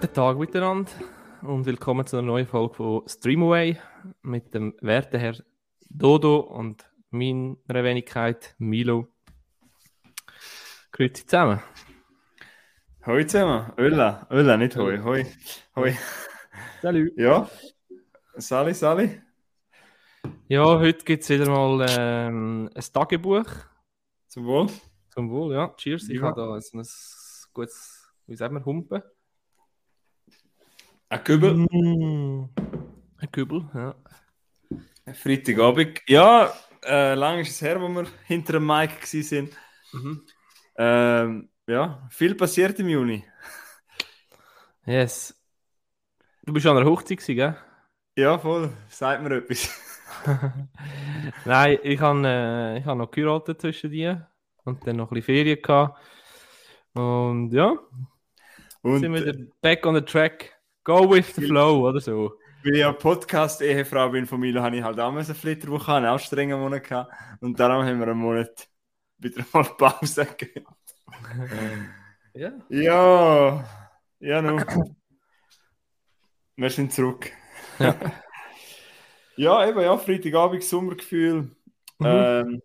Guten Tag miteinander und willkommen zu einer neuen Folge von Streamaway mit dem werten Herr Dodo und meiner Wenigkeit Milo. Grüezi zusammen. Hoi zusammen. Öla. Öla, nicht hoi. Hoi. Hoi. Salut. Ja. Sali, Sali. Ja, heute gibt es wieder mal ähm, ein Tagebuch. Zum Wohl. Zum Wohl, ja. Cheers. Ich Ja. habe da so ein gutes, wie sagt man, Humpen. Ein Kübel. Mm. Ein Kübel, ja. Freitagabend. Ja, äh, lang ist es her, wo wir hinter dem Mic waren. Mhm. Ähm, ja, viel passiert im Juni. Yes. Du bist an der Hochzeit, gell? Ja, voll. Sagt mir etwas. Nein, ich habe äh, ich hab noch geheiratet zwischen dir und dann noch ein bisschen Ferien gehabt. Und ja, Und sind wir wieder back on the track. Go with the flow, oder so. weil ich ja Podcast-Ehefrau bin von Milo, habe ich halt auch eine Flitterwoche, einen auch strengen Monat gehabt. Und darum haben wir einen Monat wieder mal Pause gegeben. Ja. Ja, ja, nu. Wir sind zurück. Ja. ja, eben, ja, Freitagabend, Sommergefühl. Mhm. Ähm,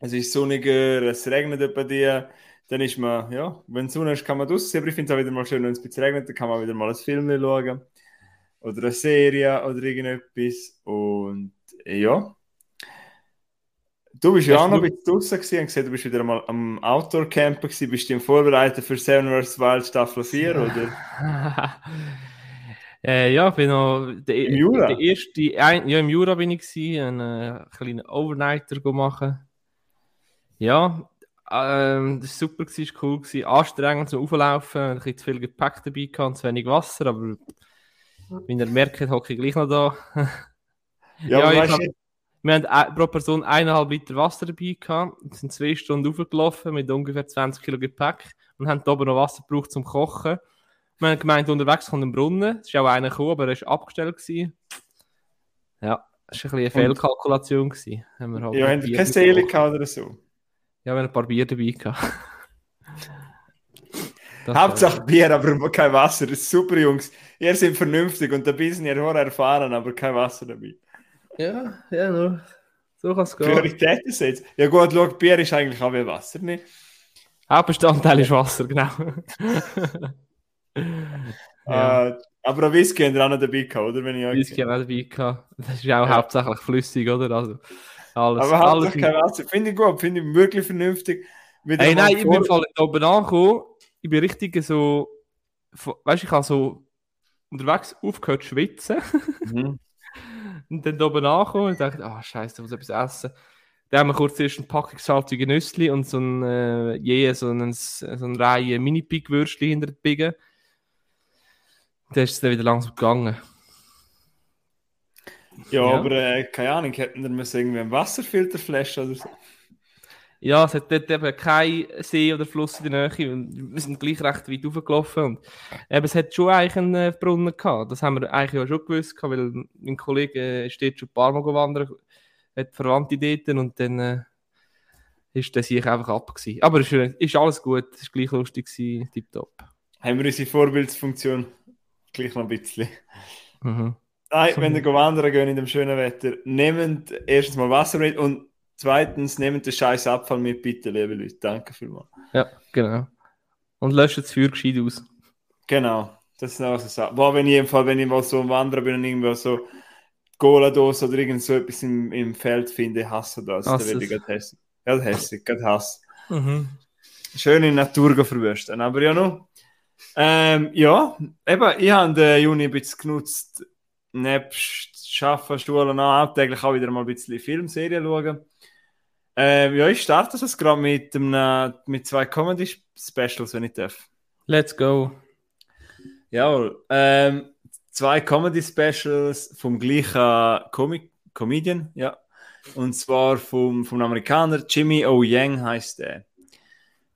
es ist sonniger, es regnet etwa die. Dann ist man, ja, wenn Sonne ist, kann man draussen. Aber ich finde es auch wieder mal schön, wenn es ein bisschen regnet, dann kann man wieder mal ein Film schauen. Oder eine Serie oder irgendetwas. Und äh, ja. Du bist ja auch noch ein bisschen draussen gewesen und gesehen, du bist wieder mal am Outdoor-Campen gewesen. Bist du im Vorbereiten für Seven vs. Wild Staffel 4, oder? äh, ja, ich bin noch der, Im Jura? der erste, ein, ja, im Jura bin ich gewesen, einen äh, kleinen Overnighter go machen. Ja, ähm, das war super, gewesen, cool, gewesen. anstrengend zum Auflaufen, ein bisschen zu viel Gepäck dabei gehabt und zu wenig Wasser, aber wie ihr merkt, hocke ich gleich noch da. Ja, Ja, hab- Wir haben pro Person eineinhalb Liter Wasser dabei gehabt, Wir sind zwei Stunden aufgelaufen mit ungefähr 20 Kilo Gepäck und haben da oben noch Wasser gebraucht zum Kochen. Wir haben gemeint, unterwegs kommt ein Brunnen. Es ist auch einer gekommen, aber er war abgestellt. Gewesen. Ja, das war ein bisschen eine Fehlkalkulation. Gewesen. Haben wir halt ja, haben Bier keine Seele gehabt oder so? Ja, wir haben ein paar Bier dabei gehabt. Das, Hauptsache Bier, aber kein Wasser. Das ist super, Jungs. Ihr seid vernünftig und ein bisschen ihr Horror erfahren, aber kein Wasser dabei. Ja, ja, nur. So kann es gehen. Prioritäten setzt. Ja gut, schau, Bier ist eigentlich auch wie Wasser, ne? Hauptbestandteil ist Wasser, genau. ja. Äh, aber ein Whisky haben wir auch noch dabei gehabt, oder? Wenn ich Whisky haben wir auch dabei gehabt. Das ist auch Ja. hauptsächlich flüssig, oder? Also, alles, aber alles hauptsächlich kein Wasser. Finde ich gut, finde ich wirklich vernünftig. Hey, nein, ich bin voll oben angekommen. Ich bin richtig so. Weißt du, ich habe so unterwegs aufgehört zu schwitzen. Mhm. Und dann da oben angekommen und dachte, ah, Scheiße, ich muss etwas essen. Dann haben wir kurz erst eine Packung salzige Nüssli und so ein, äh, je so ein, so eine Reihe Mini-Pig-Würstchen hinter den Biegen. Dann ist es dann wieder langsam gegangen. Ja, Ja. aber äh, keine Ahnung, hätten wir müssen irgendwie einen Wasserfilterflasche oder so. Ja, es hat dort eben kein See oder Fluss in der Nähe und wir sind gleich recht weit hochgelaufen und eben, es hat schon eigentlich einen äh, Brunnen gehabt. Das haben wir eigentlich auch schon gewusst, weil mein Kollege äh, steht schon ein paar Mal gewandert, hat Verwandte dort und dann äh, ist der sich einfach ab gewesen. Aber es ist, ist alles gut, es war gleich lustig gewesen, tipptopp. Haben wir unsere Vorbildsfunktion gleich noch ein bisschen. Mhm. Nein, wenn ihr wandern geht in dem schönen Wetter, nehmt erstens mal Wasser mit und zweitens nehmt den scheiß Abfall mit, bitte, liebe Leute. Danke vielmals. Ja, genau. Und löscht das Feuer gescheit aus. Genau, das ist noch was ich sage. Boah, wenn ich im Fall, wenn ich mal so am Wandern bin und irgendwo so Cola-Dose oder irgend so etwas im, im Feld finde, hasse das. Hass da werde ich gerade hässlich. Ja, hässlich, gerade Hass. Mhm. Schöne Natur go verwüsten. Aber ja, noch. Ähm, ja, eben, ich habe den Juni ein bisschen genutzt, nebst Arbeiten, und auch täglich auch wieder mal ein bisschen Filmserien schauen. Ähm, ja, ich starte das gerade mit, einem, mit zwei Comedy-Specials, wenn ich darf. Let's go. Jawohl. Ähm, zwei Comedy-Specials vom gleichen Comic Comedian, ja. Und zwar vom, vom Amerikaner Jimmy O. Yang heißt der.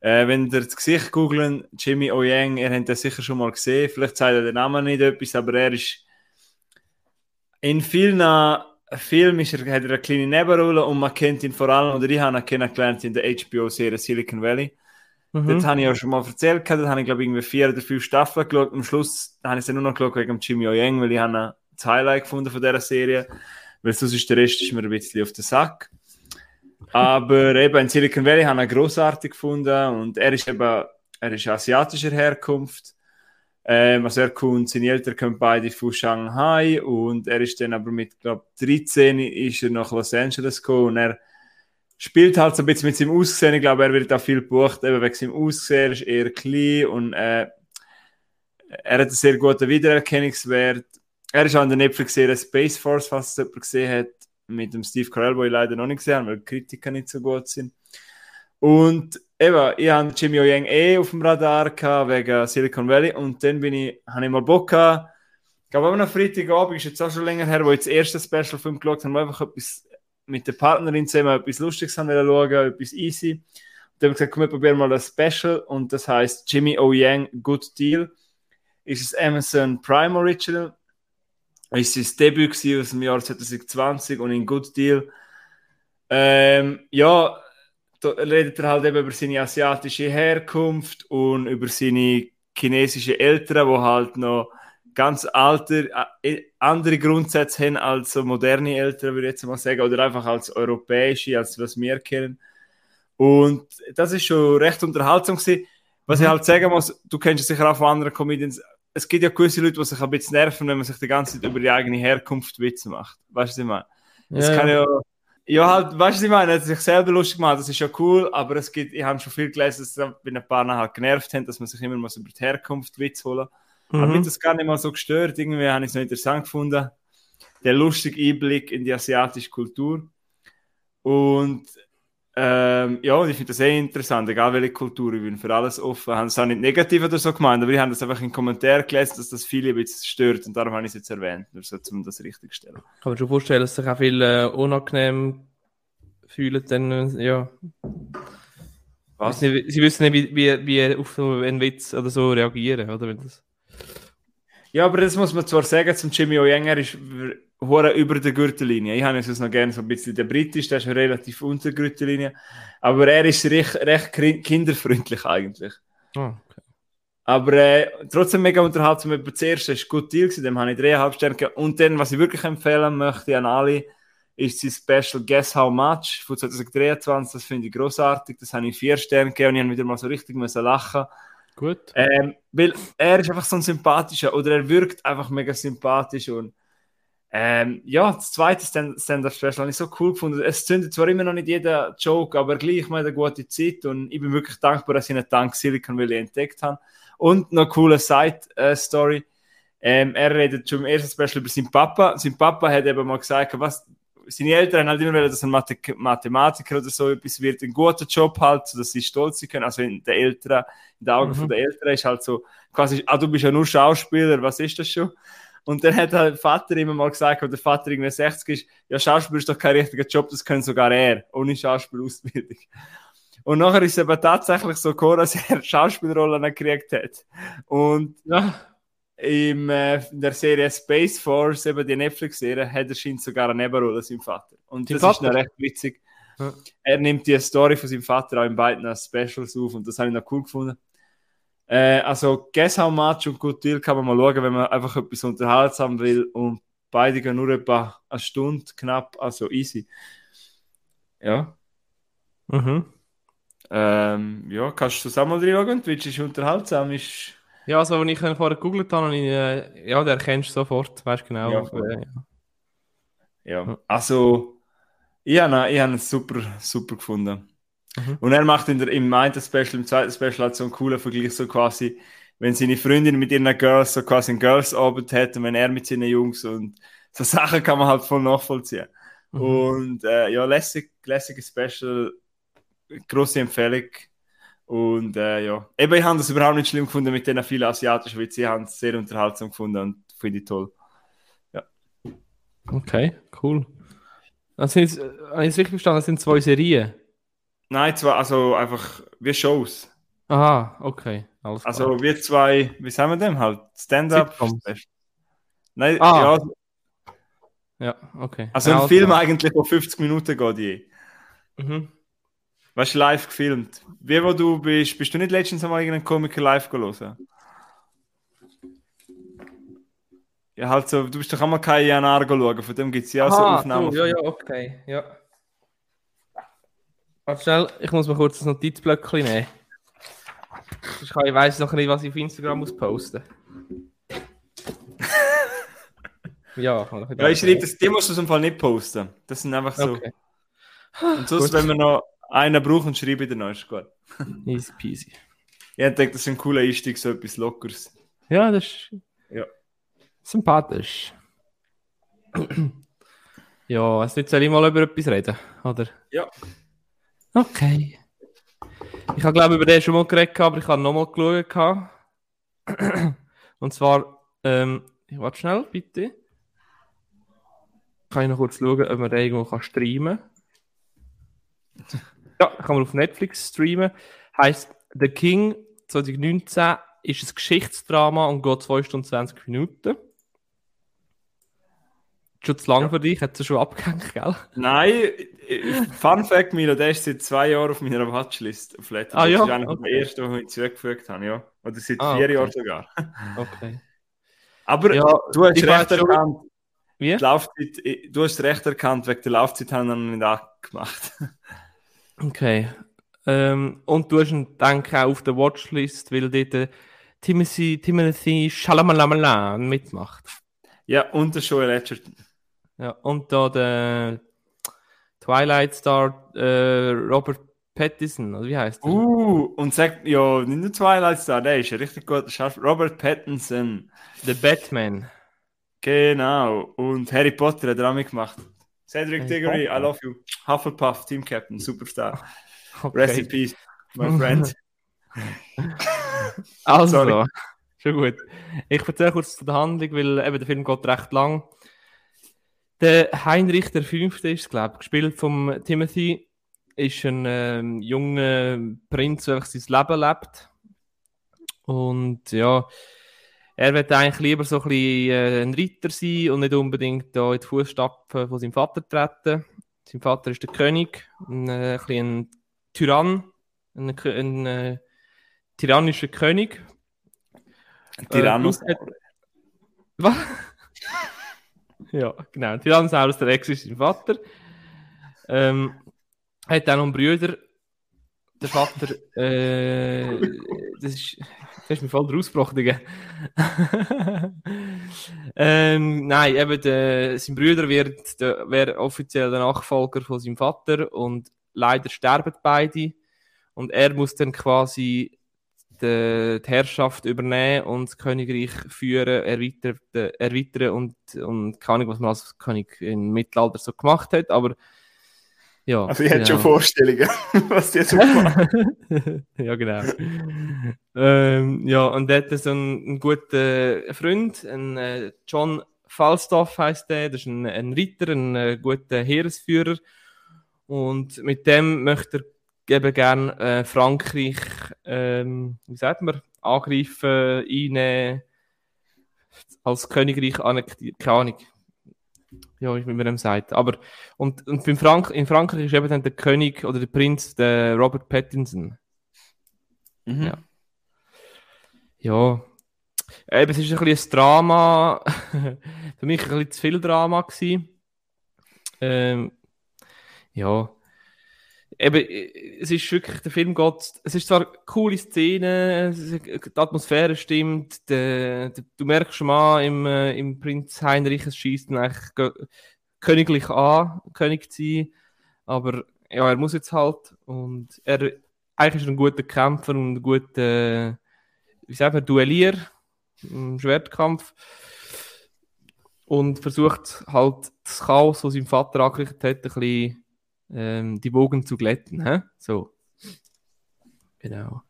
Äh, wenn ihr das Gesicht googlen, Jimmy O. Yang, ihr habt das sicher schon mal gesehen. Vielleicht sagt er den Namen nicht etwas, aber er ist in vielen Filmen ist er, hat er eine kleine Nebenrolle und man kennt ihn vor allem, oder ich habe ihn kennengelernt in der HBO-Serie Silicon Valley. Mhm. Dort habe ich ja schon mal erzählt, dort habe ich glaube ich irgendwie vier oder fünf Staffeln geschaut. Am Schluss habe ich es nur noch geschaut wegen Jimmy Yang, weil ich habe das Highlight gefunden von dieser Serie. Weil sonst ist der Rest ist mir ein bisschen auf den Sack. Aber eben in Silicon Valley habe ich ihn grossartig gefunden und er ist eben, er ist asiatischer Herkunft. Ähm, also er kommt, seine Eltern kommen beide von Shanghai und er ist dann aber mit, glaube 13 ist er nach Los Angeles gekommen und er spielt halt so ein bisschen mit seinem Aussehen. Ich glaube, er wird auch viel gebucht, eben wegen seinem Aussehen. Er ist eher klein und äh, er hat einen sehr guten Wiedererkennungswert. Er ist auch in der Netflix-Serie Space Force, falls es jemand gesehen hat, mit dem Steve Carell, wo ich leider noch nicht gesehen habe, weil die Kritiker nicht so gut sind. Und eben, ich hatte Jimmy O Yang eh auf dem Radar wegen Silicon Valley und dann bin ich, habe ich mal Bock gehabt, ich glaube, am Freitagabend ist jetzt auch schon länger her, wo ich das erste Special Film geschaut habe, einfach etwas mit der Partnerin zusammen etwas Lustiges haben schauen, etwas easy. Und dann haben wir gesagt, komm, wir probieren mal ein Special und das heißt Jimmy O Yang Good Deal. Ist es Amazon Prime Original. Ist sein Debüt aus dem Jahr 2020 und in Good Deal. Ähm, ja, redet er halt eben über seine asiatische Herkunft und über seine chinesischen Eltern, die halt noch ganz alte, äh, andere Grundsätze haben als so moderne Eltern, würde ich jetzt mal sagen, oder einfach als europäische, als was wir kennen. Und das ist schon recht unterhaltsam gewesen. Was ich mhm. halt sagen muss, du kennst es sicher auch von anderen Comedians, es gibt ja gewisse Leute, die sich ein bisschen nerven, wenn man sich die ganze Zeit über die eigene Herkunft Witze macht. Weißt du, was ich meine? Das ja, kann ja, ja halt, weißt du, was ich meine? Er hat sich selber lustig gemacht, das ist ja cool, aber es gibt, ich habe schon viel gelesen, dass bei ein paar halt genervt haben, dass man sich immer mal über die Herkunft Witze holen Mhm. Hat mich das gar nicht mal so gestört. Irgendwie habe ich es noch interessant gefunden. Der lustige Einblick in die asiatische Kultur. Und ähm, ja, ich finde das sehr interessant, egal welche Kultur, ich bin für alles offen. Ich habe es auch nicht negativ oder so gemeint, aber ich habe das einfach in Kommentaren gelesen, dass das viele ein bisschen stört und darum habe ich es jetzt erwähnt, nur so, um das richtig zu stellen. Kann man schon vorstellen, dass sich auch viele äh, unangenehm fühlen, dann, äh, ja. Was? Sie, wissen nicht, wie, wie, wie auf so einen Witz oder so reagieren, oder? Wenn das... Ja, aber das muss man zwar sagen, zum Jimmy O'Yenger ist hure über der Gürtellinie. Ich habe es noch gerne so ein bisschen der Britisch, der ist relativ unter der Gürtellinie. Aber er ist recht, recht kinderfreundlich eigentlich. Oh, okay. Aber äh, trotzdem mega unterhaltsam. Aber zuerst war es gut Deal, dem habe ich dreieinhalb Sterne Und dann, was ich wirklich empfehlen möchte an alle, ist sein Special Guess How Much von 2023. Das finde ich großartig. Das habe ich vier Sterne gegeben und ich habe wieder mal so richtig müssen lachen Gut. Ähm, weil er ist einfach so ein sympathischer oder er wirkt einfach mega sympathisch und ähm, ja, das zweite Stand-Up-Special habe ich so cool gefunden. Es zündet zwar immer noch nicht jeder Joke, aber gleich mal eine gute Zeit und ich bin wirklich dankbar, dass ich ihn dank Silicon Valley entdeckt habe. Und noch eine coole Side-Story. Ähm, er redet schon im ersten Special über seinen Papa. Sein Papa hat eben mal gesagt, was, seine Eltern halt immer wollen, dass ein Mathe Mathematiker oder so etwas wird, ein guter Job halt, dass sie stolz sein können. Also in den Eltern, in den Augen mhm. der Eltern ist halt so quasi, ah, du bist ja nur Schauspieler, was ist das schon? Und dann hat halt der Vater immer mal gesagt, wenn der Vater irgendwie 60 ist, ja, Schauspiel ist doch kein richtiger Job, das können sogar er, ohne Schauspielausbildung. Und nachher ist es aber tatsächlich so gekommen, dass er Schauspielrollen gekriegt hat. Und ja im, äh, in der Serie Space Force, eben die Netflix-Serie, hat er scheint sogar eine Nebenrolle seinem Vater. Und das Vater? ist noch recht witzig. Ja. Er nimmt die Story von seinem Vater auch in beiden Specials auf und das habe ich noch cool gefunden. Äh, also, Guess How Much und Good Deal kann man mal schauen, wenn man einfach etwas unterhaltsam will und beide gehen nur etwa eine Stunde knapp, also easy. Ja. Mhm. Ähm, ja, kannst du zusammen reinschauen? Willst du unterhaltsam? Ist ja, also, wenn ich vorher gegoogelt habe, ich, äh, ja, der erkennst du sofort, weißt genau. Ja, äh, ja. ja. also, ich habe ihn, hab super, super gefunden. Mhm. Und er macht in der, im einen Special, im zweiten Special hat so einen coolen Vergleich, so quasi, wenn seine Freundin mit ihren Girls so quasi einen Girls-Abend hat und wenn er mit seinen Jungs und so Sachen kann man halt voll nachvollziehen. Mhm. Und äh, ja, lässig, lässiges Special, große Empfehlung. Und äh, ja, eben, ich habe das überhaupt nicht schlimm gefunden mit den vielen asiatischen Witze. Ich habe es sehr unterhaltsam gefunden und finde ich toll. Ja. Okay, cool. Das sind, äh, habe ich es richtig verstanden, das sind zwei Serien? Nein, zwei, also einfach wie Shows. Aha, okay. Alles also klar. wir zwei, wie sagen wir dem halt? Stand-up. Nein, ah. ja. Ja, okay. Also ein Film eigentlich, der 50 Minuten geht je. Mhm. Was live gefilmt? Wie wo du bist, bist du nicht letztens einmal irgendeinen Komiker live gelesen? Ja, halt so, du bist doch einmal kein Jan Argo schauen, von dem gibt es ja auch so Aha, Aufnahmen. du, ja, ja, okay, ja. Warte schnell, ich muss mal kurz das Notizblöckchen nehmen. Ich weiss noch nicht, was ich auf Instagram muss posten. ja, ich Ja, ich schreibe das, die musst du im Fall nicht posten. Das sind einfach so. Okay, Und sonst, Gut. wenn wir noch einen brauchen, schreibe ich noch, ist gut. easy peasy. Ich denke, das ist ein cooler Einstieg, so etwas Lockeres. Ja, das ist Ja. sympathisch. ja, es nicht soll ich mal über etwas reden, oder? Ja. Okay. Ich habe glaube über den schon mal geredet, aber ich habe nochmal geschaut. Und zwar, ähm, ich warte schnell, bitte. Kann ich noch kurz schauen, ob man den irgendwo kann streamen kann. Ja, kann man auf Netflix streamen. Heißt The King 2019 ist ein Geschichtsdrama und geht 2 Stunden 20 Minuten. Schon zu lang für dich, hat es schon abgehängt, gell? Nein, Fun Fact, Milo, der ist seit zwei Jahren auf meiner Watchlist auf Letterboxd. Ah, ja? Das ist einer Okay. der ersten, den ich zurückgefügt habe, ja. Oder seit Ah, vier okay. Jahren sogar. Okay. Aber Ja, du hast recht erkannt, Wie? Laufzeit, du hast recht erkannt, wegen der Laufzeit haben wir nicht angemacht. Okay. Ähm, und du hast denke ich, auch auf der Watchlist, weil dort äh, Timothy, Timothy Chalamalamalan mitmacht. ja, und der Joel Edgerton. Ja, und da der Twilight Star äh, Robert Pattinson, oder wie heißt der? Uh, und sagt, ja, nicht nur Twilight Star, der ist ein richtig guter Schauspieler. Robert Pattinson. The Batman. Genau. Und Harry Potter hat er auch mitgemacht. Cedric Diggory, I love you. Hufflepuff, Team Captain, Superstar. Okay. Rest in peace, my friend. Also, Sorry. schon gut. Ich erzähle kurz zu der Handlung, weil eben der Film geht recht lang. Der Heinrich der Fünfte ist, glaube ich, gespielt vom Timothy, ist ein ähm, junger Prinz, der sein Leben lebt. Und ja, er wird eigentlich lieber so ein bisschen äh, ein Ritter sein und nicht unbedingt da in die Fußstapfen von seinem Vater treten. Sein Vater ist der König, ein, äh, ein, ein Tyrann, ein, ein äh, tyrannischer König. Tyrannos. Äh, Was? ja, genau. Tyrannosaurus der Rex ist sein Vater. Ähm, hat auch noch einen Brüder. Der Vater, äh, das ist, das ist mir voll Digga. ähm, nein, eben, der, sein Brüder wird, der, wäre offiziell der Nachfolger von seinem Vater und leider sterben beide. Und er muss dann quasi die, die Herrschaft übernehmen und das Königreich führen, erweitern, erweitern und, und keine Ahnung, was man als König im Mittelalter so gemacht hat, aber ja. Also ich hätte schon genau. Vorstellungen, was die so gemacht ja, genau. ähm, ja, und er hat so einen, einen guten Freund, einen, äh, John Falstaff heißt der, das ist ein, ein Ritter, ein äh, guter Heeresführer. Und mit dem möchte er eben gerne äh, Frankreich, ähm, wie sagt man, angreifen, einnehmen, als Königreich annektieren, keine Ahnung. Ja, wie man dem sagt. Aber, und, und beim Frank in Frankreich ist eben dann der König oder der Prinz, der Robert Pattinson. Mhm. Ja. Ja. Eben, es ist ein bisschen ein Drama. Für mich ein bisschen zu viel Drama gewesen. Ähm, ja. Eben, es ist wirklich, der Film geht, es ist zwar eine coole Szene, die Atmosphäre stimmt, der, der, du merkst schon mal im, äh, im Prinz Heinrich, es schießt eigentlich ge- königlich an, König zu sein, aber ja, er muss jetzt halt und er, eigentlich ist ein guter Kämpfer und ein guter, wie sagt man, Duellier im Schwertkampf. Und versucht halt das Chaos, was sein Vater angerichtet hat, ein bisschen ähm, die Wogen zu glätten. Hä? So. Genau.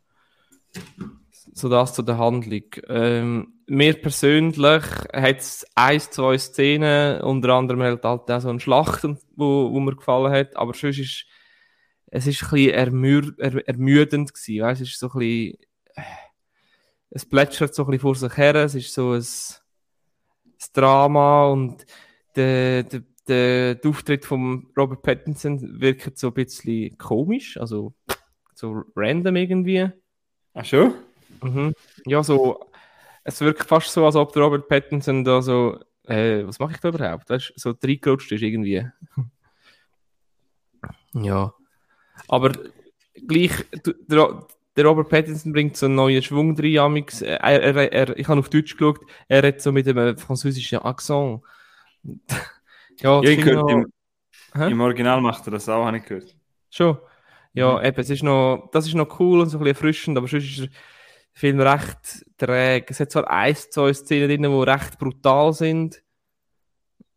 So das zu der Handlung. Ähm, mir persönlich hat es ein, zwei Szenen, unter anderem halt, auch so eine Schlacht, wo, wo mir gefallen hat, aber sonst ist es ist ein bisschen ermür, er, ermüdend gewesen, weißt? es ist so ein bisschen äh, es plätschert so ein bisschen vor sich her, es ist so ein, ein Drama und der, der, der, der Auftritt von Robert Pattinson wirkt so ein bisschen komisch, also so random irgendwie. Ach schon? Mhm. Ja, so, es wirkt fast so, als ob der Robert Pattinson da so, äh, was mache ich da überhaupt? Weißt so reingerutscht ist irgendwie. ja. Aber gleich, der, der Robert Pattinson bringt so einen neuen Schwung rein. amix. Er, er, er, ich habe auf Deutsch geschaut, er redet so mit einem französischen Akzent. ja, Ja, ich gehört, im, im Original macht er das auch, habe ich gehört. Schon. Ja, Mhm. eben, es ist noch, das ist noch cool und so ein bisschen erfrischend, aber sonst ist der Film recht träge. Es hat zwar ein, zwei Szenen drin, die recht brutal sind.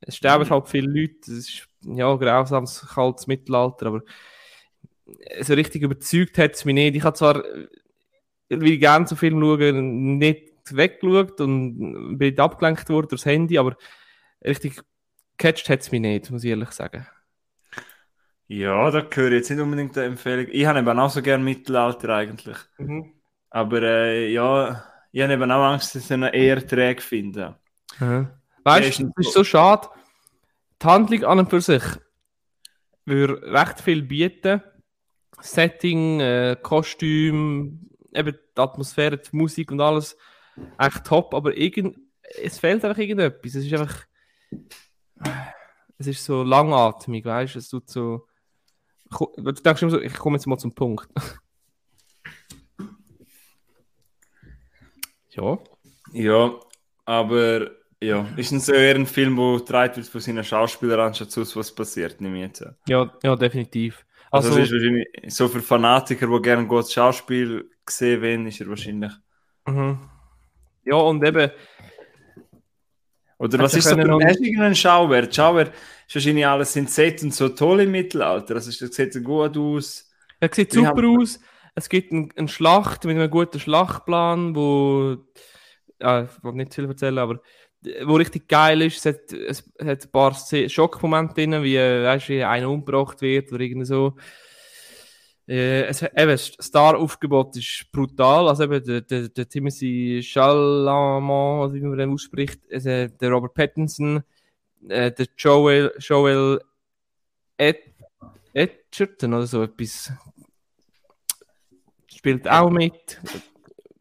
Es sterben Mhm. halt viele Leute, es ist ja grausames, kaltes Mittelalter, aber so richtig überzeugt hat es mich nicht. Ich habe zwar, wie ich gerne so Film schaue, nicht weggeschaut und bin abgelenkt worden durchs Handy, aber richtig gecatcht hat es mich nicht, muss ich ehrlich sagen. Ja, da gehöre ich jetzt nicht unbedingt eine Empfehlung. Ich habe eben auch so gerne Mittelalter eigentlich. Aber äh, ja, ich habe eben auch Angst, dass ich ihn eher träge finde. Mhm. Weißt du, das ist so. so schade. Die Handlung an und für sich würde recht viel bieten. Setting, äh, Kostüm, eben die Atmosphäre, die Musik und alles echt top, aber irgend, es fehlt einfach irgendetwas. Es ist einfach. Es ist so langatmig, weißt du? Es tut so. Du denkst immer so, ich komme jetzt mal zum Punkt. ja. Ja, aber ja, ist es eher ein Film, wo getragen wird von seinen Schauspielern, anstatt sonst was passiert, nehme ich jetzt. Ja, ja, definitiv. Also, Also, ist wahrscheinlich so für Fanatiker, die gerne ein gutes Schauspiel gesehen wollen, ist er wahrscheinlich. mhm. ja, und eben, Oder was ist so du irgendeinen Schauwert? Schauwert ist wahrscheinlich alles in Set und so toll im Mittelalter. Also, das sieht gut aus. Er sieht super haben- aus. Es gibt eine ein Schlacht mit einem guten Schlachtplan, wo. Ja, ich will nicht viel erzählen, aber. Wo richtig geil ist. Es hat, es hat ein paar Schockmomente drin, wie, äh, weißt, wie einer umgebracht wird oder irgendwie so. Äh, es, eben, das Star-Aufgebot ist brutal. Also eben der, der, der Timothy Chalamet, wie man den ausspricht, also der Robert Pattinson, äh, der Joel, Joel Ed, Edgerton oder so etwas. Spielt auch mit.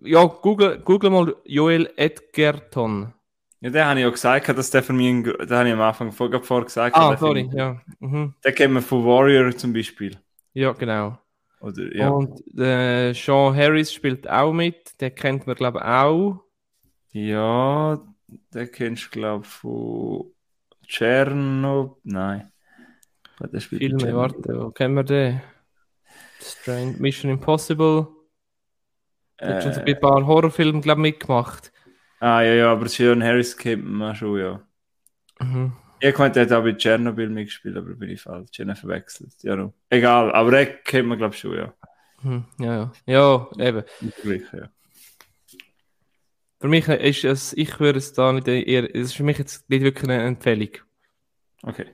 Ja, google, google mal Joel Edgerton. Ja, den habe ich ja gesagt, dass der für mich, den habe ich am Anfang vorher gesagt. Ah, sorry, ja. Mhm. Den kennen wir von Warrior zum Beispiel. Ja, genau. Oder, ja. Und äh, Sean Harris spielt auch mit. Den kennt man, glaube ich, auch. ja, den kennst du, glaube ich, von Chernobyl. Nein. Der spielt Filme, warte, wo kennen wir den? Strange Mission Impossible. Der hat schon so Äh, ein paar Horrorfilme, glaube ich, mitgemacht. ah, ja, ja, aber Sean Harris kennt man schon, ja. Mhm. Ich meinte, der hat auch bei Chernobyl mitgespielt, aber bin ich falsch. Ich habe ihn verwechselt. Ja, no. Egal, aber den kennt man, glaube ich, schon, ja. Mhm. Ja, ja. Ja, eben. Gleich, ja. Für mich ist es, ich würde es da nicht eher, es ist für mich jetzt nicht wirklich eine Empfehlung. Okay.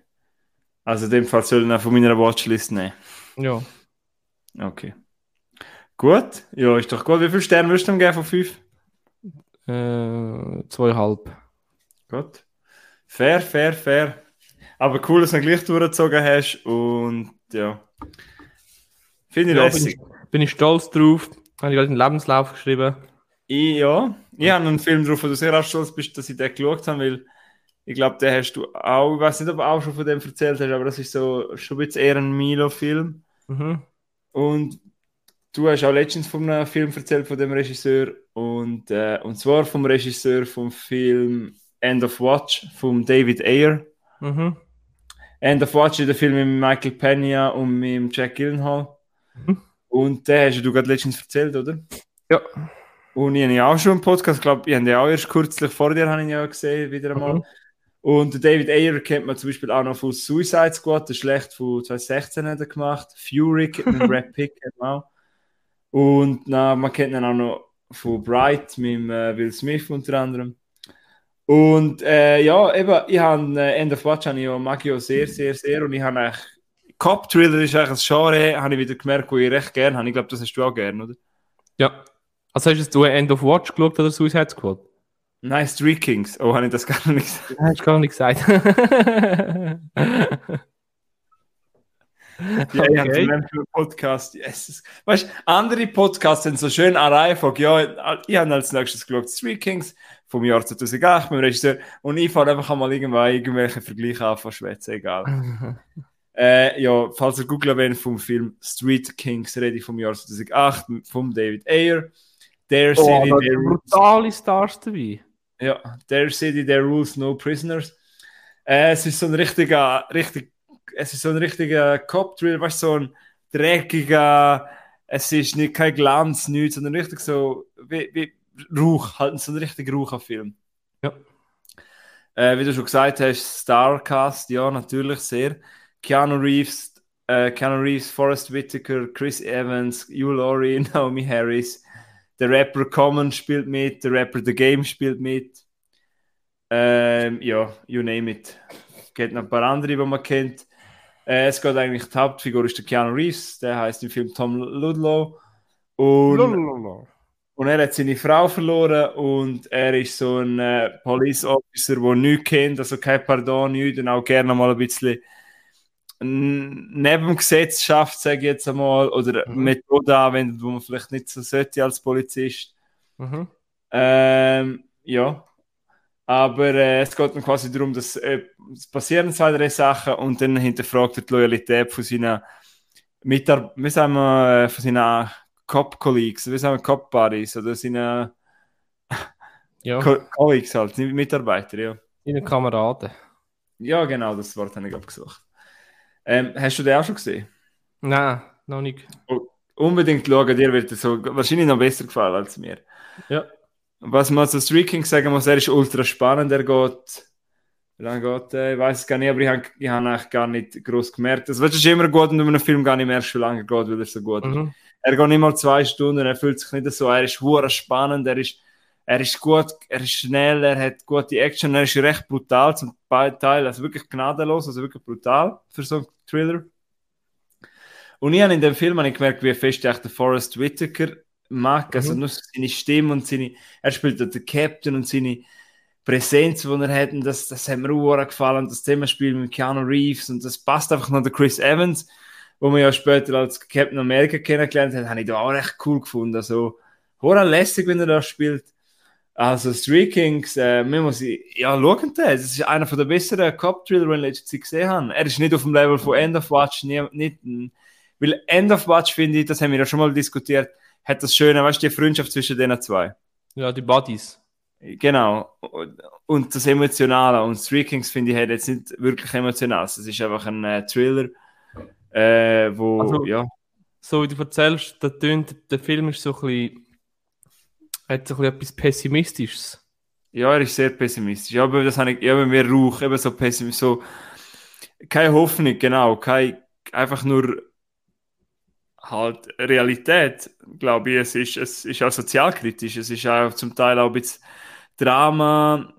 Also in dem Fall soll ich von meiner Watchlist nehmen. Ja. Okay. Gut. Ja, ist doch gut. Wie viele Sterne würdest du ihm geben von fünf? Äh, zweieinhalb. Gut. Fair, fair, fair. Aber cool, dass du gleich durchgezogen hast und ja. Finde ich Ja, bin lässig. ich, bin ich stolz drauf. Habe ich gerade einen Lebenslauf geschrieben. Ich, ja, ich habe einen Film drauf, wo du sehr auch stolz bist, dass ich den geschaut habe, weil ich glaube, den hast du auch, ich weiß nicht, ob du auch schon von dem erzählt hast, aber das ist so schon ein bisschen eher ein Milo-Film. Mhm. Und du hast auch letztens von einem Film erzählt, von dem Regisseur. Und, äh, und zwar vom Regisseur vom Film End of Watch, von David Ayer. Mhm. End of Watch ist der Film mit Michael Pena und mit Jack Gyllenhaal. Mhm. Und den hast du gerade letztens erzählt, oder? Ja. Und ich habe auch schon im Podcast, ich glaube, ich habe ihn auch erst kürzlich vor dir habe ich ja gesehen, wieder einmal. Mhm. Und David Ayer kennt man zum Beispiel auch noch von Suicide Squad, der schlecht von 2016 hat er gemacht. Fury kennt man, Brad Pitt kennt man auch. Und na, man kennt ihn auch noch von Bright mit äh, Will Smith unter anderem. Und äh, ja, eben, ich habe äh, End of Watch habe ich ja, mag ich ja sehr, sehr, sehr. Und ich habe eigentlich Cop Thriller ist eigentlich ein Genre, habe ich wieder gemerkt, wo ich recht gerne habe. Ich glaube, das hast du auch gerne, oder? Ja. Also hast du End of Watch geschaut oder Suicide Squad? Nein, Street Kings. Oh, habe ich das gar nicht gesagt? Nein, hast du gar nicht gesagt. Ja, ich habe Okay. einen Podcast. Yes. Weißt andere Podcasts sind so schön an Reihenfolge. Ja, ich habe als nächstes geschaut Street Kings vom Jahr 2008 mit dem Regisseur. Und ich fange einfach mal irgendwann irgendwelche Vergleiche an von Schwätzen, egal. Äh, ja, falls ihr googlen wollt vom Film Street Kings, rede ich vom Jahr 2008 vom David Ayer. There Oh, City, da Rules. brutale Stars dabei. Ja, There City, There Rules, No Prisoners. Äh, es ist so ein richtiger, richtig, es ist so ein richtiger Cop-Drill, weißt du, so ein dreckiger, es ist nicht kein Glanz, nichts, sondern richtig so, wie, wie Rauch, halt so ein richtig raucher Film. Ja. Äh, wie du schon gesagt hast, Starcast, ja, natürlich sehr. Keanu Reeves, äh, Keanu Reeves, Forrest Whitaker, Chris Evans, Hugh Laurie, Naomi Harris. Der Rapper Common spielt mit, der Rapper The Game spielt mit. Ähm, ja, you name it. Es gibt noch ein paar andere, die man kennt. Äh, es geht eigentlich, die Hauptfigur ist der Keanu Reeves, der heißt im Film Tom Ludlow. Und und er hat seine Frau verloren und er ist so ein äh, Police Officer, der nichts kennt, also kein Pardon, nichts und auch gerne mal ein bisschen neben dem Gesetz schafft, sage ich jetzt einmal, oder Mhm. Methode anwendet, wo man vielleicht nicht so sollte als Polizist. Mhm. Ähm, ja. Aber äh, es geht dann quasi darum, dass äh, es passieren zwei, drei Sachen und dann hinterfragt er die Loyalität von seinen Mitar wie sagen wir, äh, von seinen Cop-Colleagues, wie sagen wir, Cop-Buddies oder seinen Ja, Co Colleagues halt, Mitarbeiter, ja. deine Kameraden. Ja, genau, das Wort habe ich gerade gesucht. Ähm, hast du den auch schon gesehen? Nein, noch nicht. Unbedingt schauen, dir wird es so wahrscheinlich noch besser gefallen als mir. Ja. Was man zu Street King sagen muss, er ist ultra spannend. Er geht, wie lange geht er? Ich weiß es gar nicht, aber ich habe ich hab eigentlich gar nicht groß gemerkt. Das ist immer gut, wenn du einem Film gar nicht merkst, wie lange er geht, weil er so gut. Mhm. Er geht nicht mal zwei Stunden, er fühlt sich nicht so. Er ist hure spannend, er ist, er ist gut, er ist schnell, er hat gute Action, er ist recht brutal zum Teil, also wirklich gnadenlos, also wirklich brutal für so einen Thriller. Und ich habe in dem Film ich gemerkt, wie fest der Forrest Whitaker mag, also Mhm. nur seine Stimme und seine, er spielt den Captain und seine Präsenz, die er hat, und das, das hat mir auch gefallen, das Zusammenspiel mit Keanu Reeves und das passt einfach noch der Chris Evans, wo man ja später als Captain America kennengelernt hat, habe ich da auch recht cool gefunden, also hure lässig, wenn er das spielt. Also Street Kings, äh, man muss ja schauen, das ist einer von der besseren Cop-Thriller, den ich Zeit gesehen habe. Er ist nicht auf dem Level von End of Watch, nie, nicht, weil End of Watch finde ich, das haben wir ja schon mal diskutiert, hat das Schöne, weißt du, die Freundschaft zwischen denen zwei. Ja, die Buddies. Genau. Und- das Emotionale. Und Street Kings finde ich hat jetzt nicht wirklich emotional. Es ist einfach ein äh, Thriller, äh, wo, Also- ja, So wie du erzählst, der, tönt, der Film ist so ein bisschen, hat so ein bisschen etwas Pessimistisches. ja, er ist sehr pessimistisch. Ja, aber das habe ich, bei mir Rauch, eben so pessimistisch, so, keine Hoffnung, genau, kein, einfach nur halt Realität, glaube ich. Es ist, es ist auch sozialkritisch, es ist auch zum Teil auch ein bisschen Drama,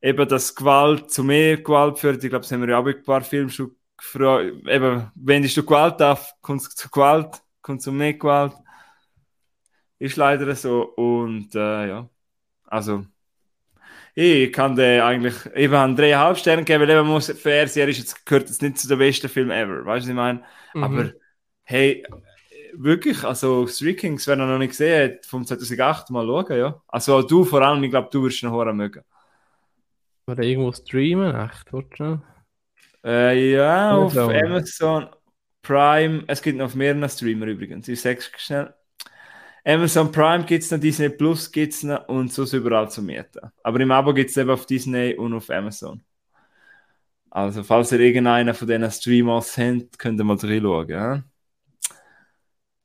eben, dass Gewalt zu mehr Gewalt führt. Ich glaube, das haben wir ja auch ein paar Filmen schon gefragt. Eben, wendest du Gewalt kommt es zu Gewalt, kommt es zu mehr Gewalt. Ist leider so. Und äh, ja, also ich kann den eigentlich eben an dreieinhalb Sterne geben, weil eben muss fair sein, er ist jetzt, gehört jetzt nicht zu den besten Filmen ever, weißt du, was ich meine? Mhm. Aber hey, wirklich, also Street Kings, wenn er noch nicht gesehen hat, vom 2008 mal schauen, ja. Also du vor allem, ich glaube, du wirst ihn hören mögen. Oder irgendwo streamen, echt, noch? Äh, ja, auf Amazon. Amazon Prime, es gibt noch auf mehreren Streamer übrigens, ich sag's schnell. Amazon Prime gibt es noch, Disney Plus gibt es noch und sonst überall zu mieten. Aber im Abo gibt es eben auf Disney und auf Amazon. Also, falls ihr irgendeinen von diesen Streamers habt, könnt ihr mal reinschauen. Ja,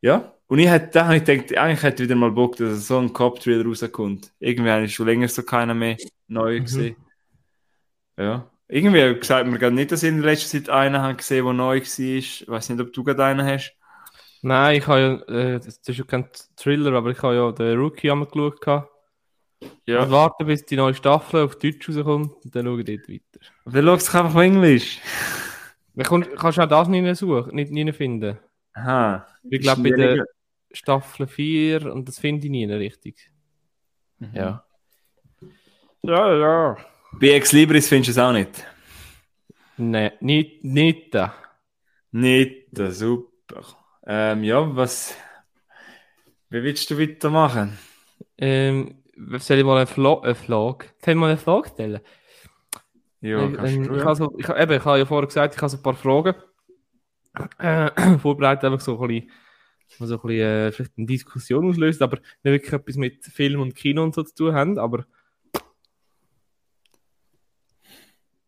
ja. und ich hätte ich gedacht, eigentlich hätte ich wieder mal Bock, dass so ein Cop-Thriller rauskommt. Irgendwie habe ich schon länger so keiner mehr neu Mhm. gesehen. Ja. Irgendwie habe gesagt mir gerade nicht, dass ich in der letzten Zeit einen habe gesehen, der neu war. Ich weiß nicht, ob du gerade einen hast. Nein, ich habe ja, äh, das ist ja kein Thriller, aber ich habe ja den Rookie angeschaut. gehabt. Ja. Ich warte, bis die neue Staffel auf Deutsch rauskommt und dann schaue ich dort weiter. Wer schaut sich einfach auf Englisch? Dann kannst du auch das nicht suchen, nicht, nicht finden. Aha. Ich glaube, bei der. Staffel 4 und das finde ich nie richtig. Mhm. Ja. Ja, ja. Bei Ex Libris findest du es auch nicht? Nein, nicht, nicht da. Nicht, super. Ähm, ja, was... Wie willst du weitermachen? Ähm, soll ich mal einen Vlog, einen Vlog? Soll ich mal einen Vlog stellen? Ja, Ähm, kannst du, ich, ja. habe so, ich, eben, ich habe ja vorher gesagt, ich habe so ein paar Fragen äh, vorbereitet, einfach so ein bisschen, so ein bisschen äh, vielleicht eine Diskussion auslöst, aber nicht wirklich etwas mit Film und Kino und so zu tun haben, aber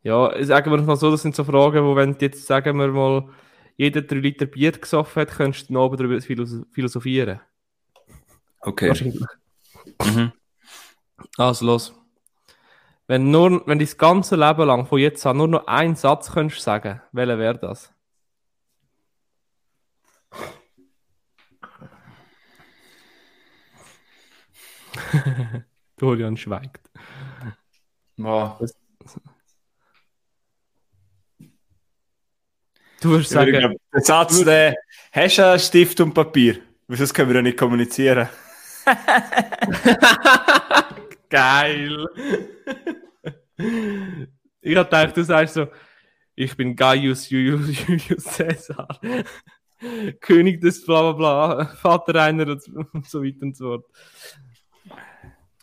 ja, sagen wir mal so, das sind so Fragen, wo wenn jetzt, sagen wir mal, jeder drei Liter Bier gesoffen hat, könntest du noch darüber philosoph- philosophieren. Okay. Wahrscheinlich. Mhm. Also los. Wenn nur, wenn du das ganze Leben lang von jetzt an nur noch einen Satz könntest sagen, welcher wäre das? Dorian schweigt. Wow. Du würdest sagen, der Satz, der, hast du einen Stift und Papier? Weil sonst können wir ja nicht kommunizieren. geil. ich hab gedacht, du sagst so, ich bin Gaius Julius, Julius Caesar. König des bla bla bla, Vater einer und so weiter und so fort.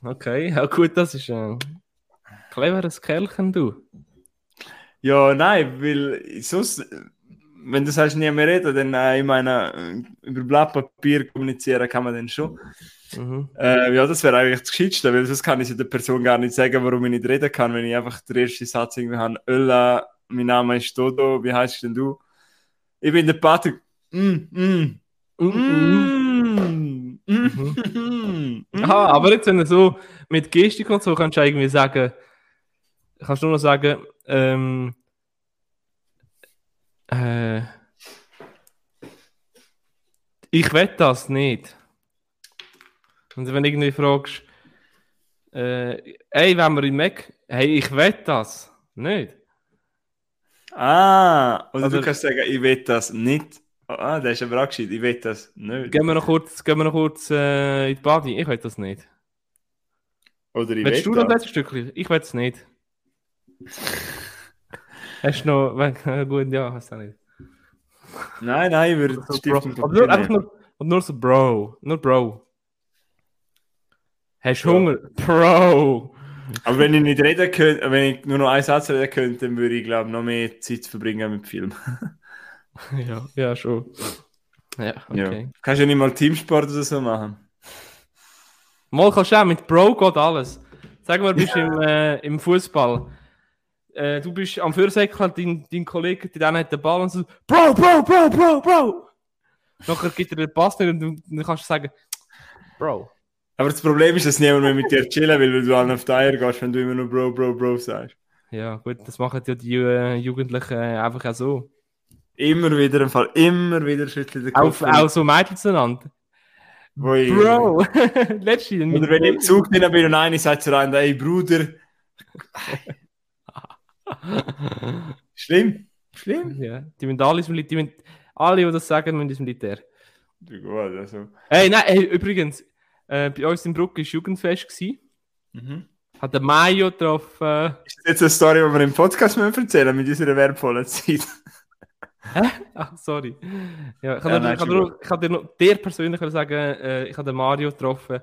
Okay, ja gut, das ist ein cleveres Kerlchen, du. Ja, nein, weil sonst, wenn du sagst, nie mehr reden, dann äh, ich meine, äh, über Blatt Papier kommunizieren kann man dann schon. Mhm. Äh, ja, das wäre eigentlich das Gescheitste, weil sonst kann ich der Person gar nicht sagen, warum ich nicht reden kann, wenn ich einfach den ersten Satz irgendwie habe. Ölla, mein Name ist Dodo, wie heißt denn du? Ich bin der Patrick. Mm, mm, Mhm. mm, mm, mm. Aha, aber jetzt, wenn du so mit Gestik und so kannst du irgendwie sagen, kannst du nur noch sagen, ähm, äh, ich will das nicht. Und wenn du irgendwie fragst, äh, ey, wenn wir im Mac, hey, ich will das nicht. Ah, oder Also- du kannst sagen, ich will das nicht. Ah, der ist aber auch gescheit, ich will das nicht. Gehen wir noch kurz, gehen wir noch kurz äh, in die Body, ich will das nicht. Oder ich Willst du noch das. Stückchen? Ich will es nicht. Hast du noch, wenn- gut, ja, hast du nicht. Nein, nein, ich würde So, Bro. Aber nur, einfach nur, und nur so Bro. Nur Bro. Hast du. Hunger? Bro. Aber wenn ich nicht reden könnte, wenn ich nur noch einen Satz reden könnte, dann würde ich, glaube noch mehr Zeit verbringen mit Film. ja, ja, schon. Ja, okay. Ja. Kannst du ja nicht mal Teamsport oder so machen? Mal kannst du auch, mit Bro geht alles. Sag mal, du bist im, äh, im Fußball. Äh, du bist am Fürsäckel, dein, dein Kollege, der dann hat den Ball und so, Bro, Bro, Bro, Bro, Bro. Nachher gibt er den Pass nicht und du, dann kannst du sagen, Bro. Aber das Problem ist, dass niemand mehr mit dir chillen will, weil du allen auf die Eier gehst, wenn du immer nur Bro, Bro, Bro sagst. Ja, gut, das machen ja die äh, Jugendlichen äh, einfach auch so. Immer wieder im Fall, immer wieder schüttelt der Auch, Kopf. auch so Mädchen zueinander. Ich- Bro! Letztens. Oder wenn ich im Zug drin bin und einer sagt zu einem, ey Bruder, schlimm, schlimm. ja, die müssen alle. Die müssen, alle, die das sagen, müssen ins Militär. Gut, also. Hey, nein, hey, übrigens, äh, bei uns in Bruck war Jugendfest. Gewesen. Mhm. Hat der Mayo drauf. Äh, Ist das jetzt eine Story, die wir im Podcast müssen erzählen mit unserer wertvollen Zeit? Ach, sorry. Ja, ich kann Ja, dir, nein, ich kann nur- ich kann dir nur dir persönlich sagen, äh, ich habe den Mario getroffen.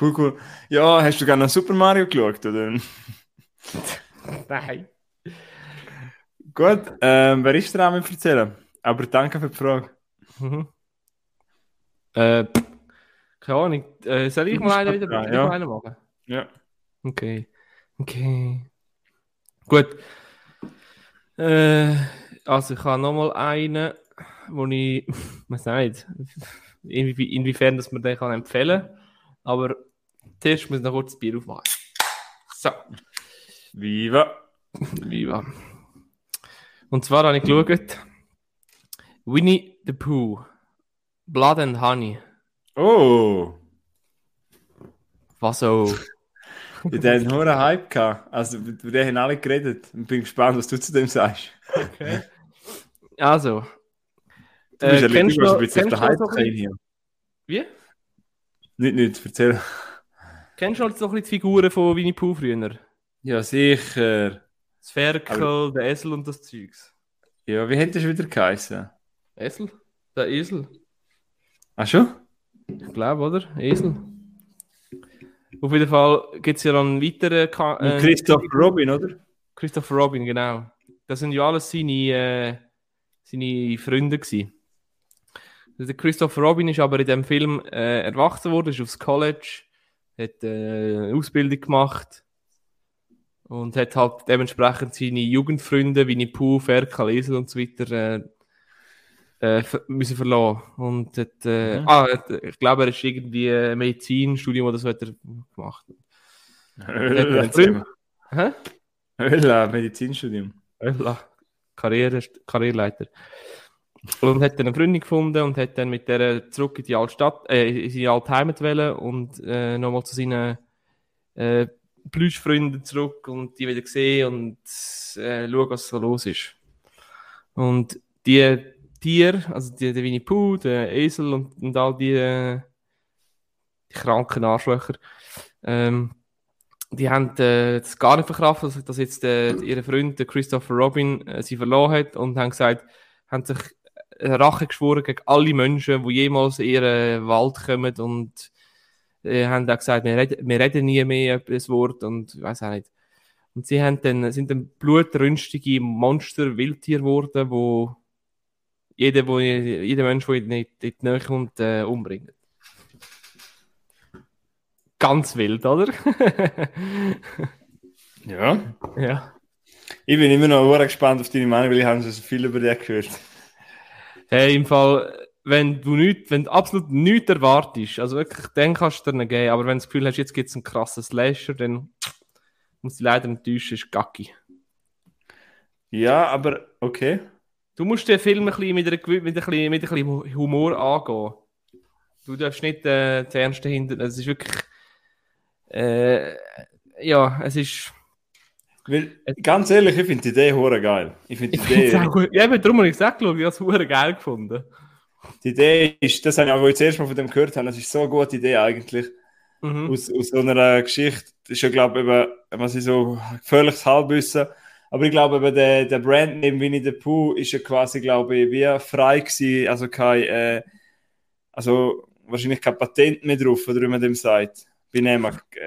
Cool, cool. Ja, hast du gerne Super Mario geschaut, oder? Nein. Gut, ähm, wer ist dran mit erzählen? Aber danke für die Frage. Mhm. Äh, keine Ahnung. Äh, soll ich mal einen wieder dran, ja. einen machen? Ja. Okay. Okay. Gut. Äh, also ich habe nochmal einen, wo ich, was nicht, inwie, inwiefern dass man den kann empfehlen kann. Aber zuerst muss ich noch kurz das Bier aufmachen. So, Viva. viva. Und zwar habe ich geschaut, Winnie the Pooh, Blood and Honey. Oh, Was so? ich hatte einen Hype gehabt. Also, den haben alle geredet. Ich bin gespannt, was du zu dem sagst. Okay. Also. Du bist ja äh, kennst du ein bisschen auf kennst der so ein hier. Wie? Nicht, nicht, erzähl. Kennst du so ein bisschen die Figuren von Winnie Pooh früher? Ja, sicher. Das Ferkel, der Esel und das Zeugs. Ja, wie hätte das wieder geheißen? Esel? Der Esel? Ach schon? Ich glaube, oder? Esel. Auf jeden Fall gibt es ja dann einen weiteren... Ka äh, Christoph Robin, oder? Christopher Robin, genau. Das sind ja alles seine, äh, seine Freunde gewesen. Der Christopher Robin ist aber in dem Film äh, erwachsen worden, ist aufs College, hat äh, eine Ausbildung gemacht und hat halt dementsprechend seine Jugendfreunde, Winnie Pooh, Ferkel, Esel und so weiter, äh, müssen verlassen. Und hat, äh, Mhm. ah, hat, ich glaube, er ist irgendwie äh, Medizinstudium oder so hat er gemacht. Hölle, Hä? Hölle, Medizinstudium. Ölla, Karriere, Karriereleiter. Und hat dann eine Freundin gefunden und hat dann mit der zurück in die alte Stadt, äh, in seine alte Heimat wollen und äh, nochmal zu seinen äh, Plüschfreunden zurück und die wieder gesehen und äh, schauen, was so los ist. Und die Tiere, also die, der Winnie Pooh, der Esel und, und all die, äh, die kranken Arschlöcher, ähm, die haben äh, das gar nicht verkraftet, dass, jetzt äh, ihr Freund, der Christopher Robin, äh, sie verloren hat und haben gesagt, haben sich äh, Rache geschworen gegen alle Menschen, die jemals in ihren Wald kommen und äh, haben auch gesagt, wir reden, wir reden nie mehr über das Wort und ich weiß auch nicht. Und sie haben dann, sind dann blutrünstige Monster, Wildtier geworden, wo jeder, wo, jeder Mensch, der nicht in die Nähe kommt, äh, umbringt. Ganz wild, oder? Ja. ja. Ich bin immer noch gespannt auf deine Meinung, weil ich habe schon so viel über dich gehört. Hey, im Fall, wenn du nicht, wenn du absolut nichts erwartest, also wirklich, dann kannst du dir nicht geben, aber wenn du das Gefühl hast, jetzt gibt es einen krassen Slasher, dann muss ich leider enttäuschen, ist Gacki. Ja, aber okay. Du musst den Film ein bisschen mit, einer, mit, ein bisschen, mit ein bisschen Humor angehen. Du darfst nicht äh, das Ernste hinter. Es ist wirklich. Äh, ja, es ist. Weil, ganz ehrlich, ich finde die Idee hure geil. Ich finde Ich die es Idee, auch gut. Ja, eben, darum habe ich gesagt, ich habe es hure geil gefunden. die Idee ist, das habe ich auch, ich erste Mal von dem gehört habe, das ist so eine gute Idee eigentlich. Mhm. Aus, aus so einer Geschichte. Das ist ja, glaube ich, eben, was ich so gefährliches Halbwissen. Aber ich glaube, eben, der, der Brandname Winnie the Pooh ist ja quasi, glaube ich, wie frei gewesen. Also kein, äh, also wahrscheinlich kein Patent mehr drauf, oder wie man dem sagt. Bin äh,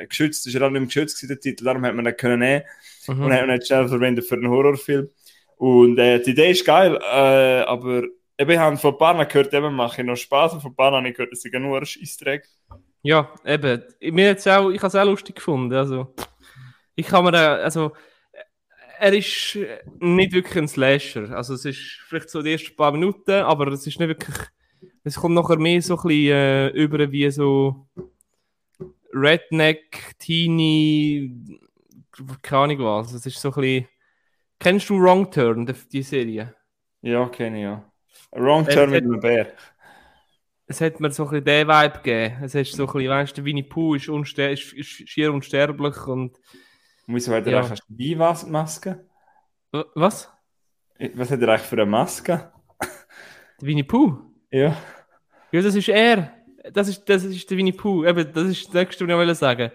geschützt, ist ja auch nicht mehr geschützt gewesen, der Titel, darum hat man den können nehmen. Mhm. und hat ihn schnell verwendet für einen Horrorfilm. Und äh, die Idee ist geil, äh, aber eben, ich habe von ein paar gehört, eben mache ich noch Spaß und von ein paar habe ich gehört, es ist nur ein Scheissdreck. Ja, eben. Mir hat's auch, ich habe es auch lustig gefunden. Also, ich kann mir da, also, er ist nicht wirklich ein Slasher. Also, es ist vielleicht so die ersten paar Minuten, aber es ist nicht wirklich, es kommt nachher mehr so ein bisschen äh, über wie so Redneck, Teenie, keine Ahnung was. Es ist so ein bisschen, kennst du Wrong Turn, die, die Serie? Ja, kenne ich ja. Wrong Äh, Turn mit äh, einem Bär. es hat mir so ein bisschen den Vibe gegeben. Es ist so ein bisschen, weißt du, Winnie Pooh ist, unster ist, ist schier unsterblich und Hat er Ja. eine Steinmaske? W- was? Was hat er eigentlich für eine Maske? Der Winnie Pooh? Ja. Ja, das ist er. Das ist, das ist der Winnie Pooh. Eben, das ist das nächste, was ich sagen.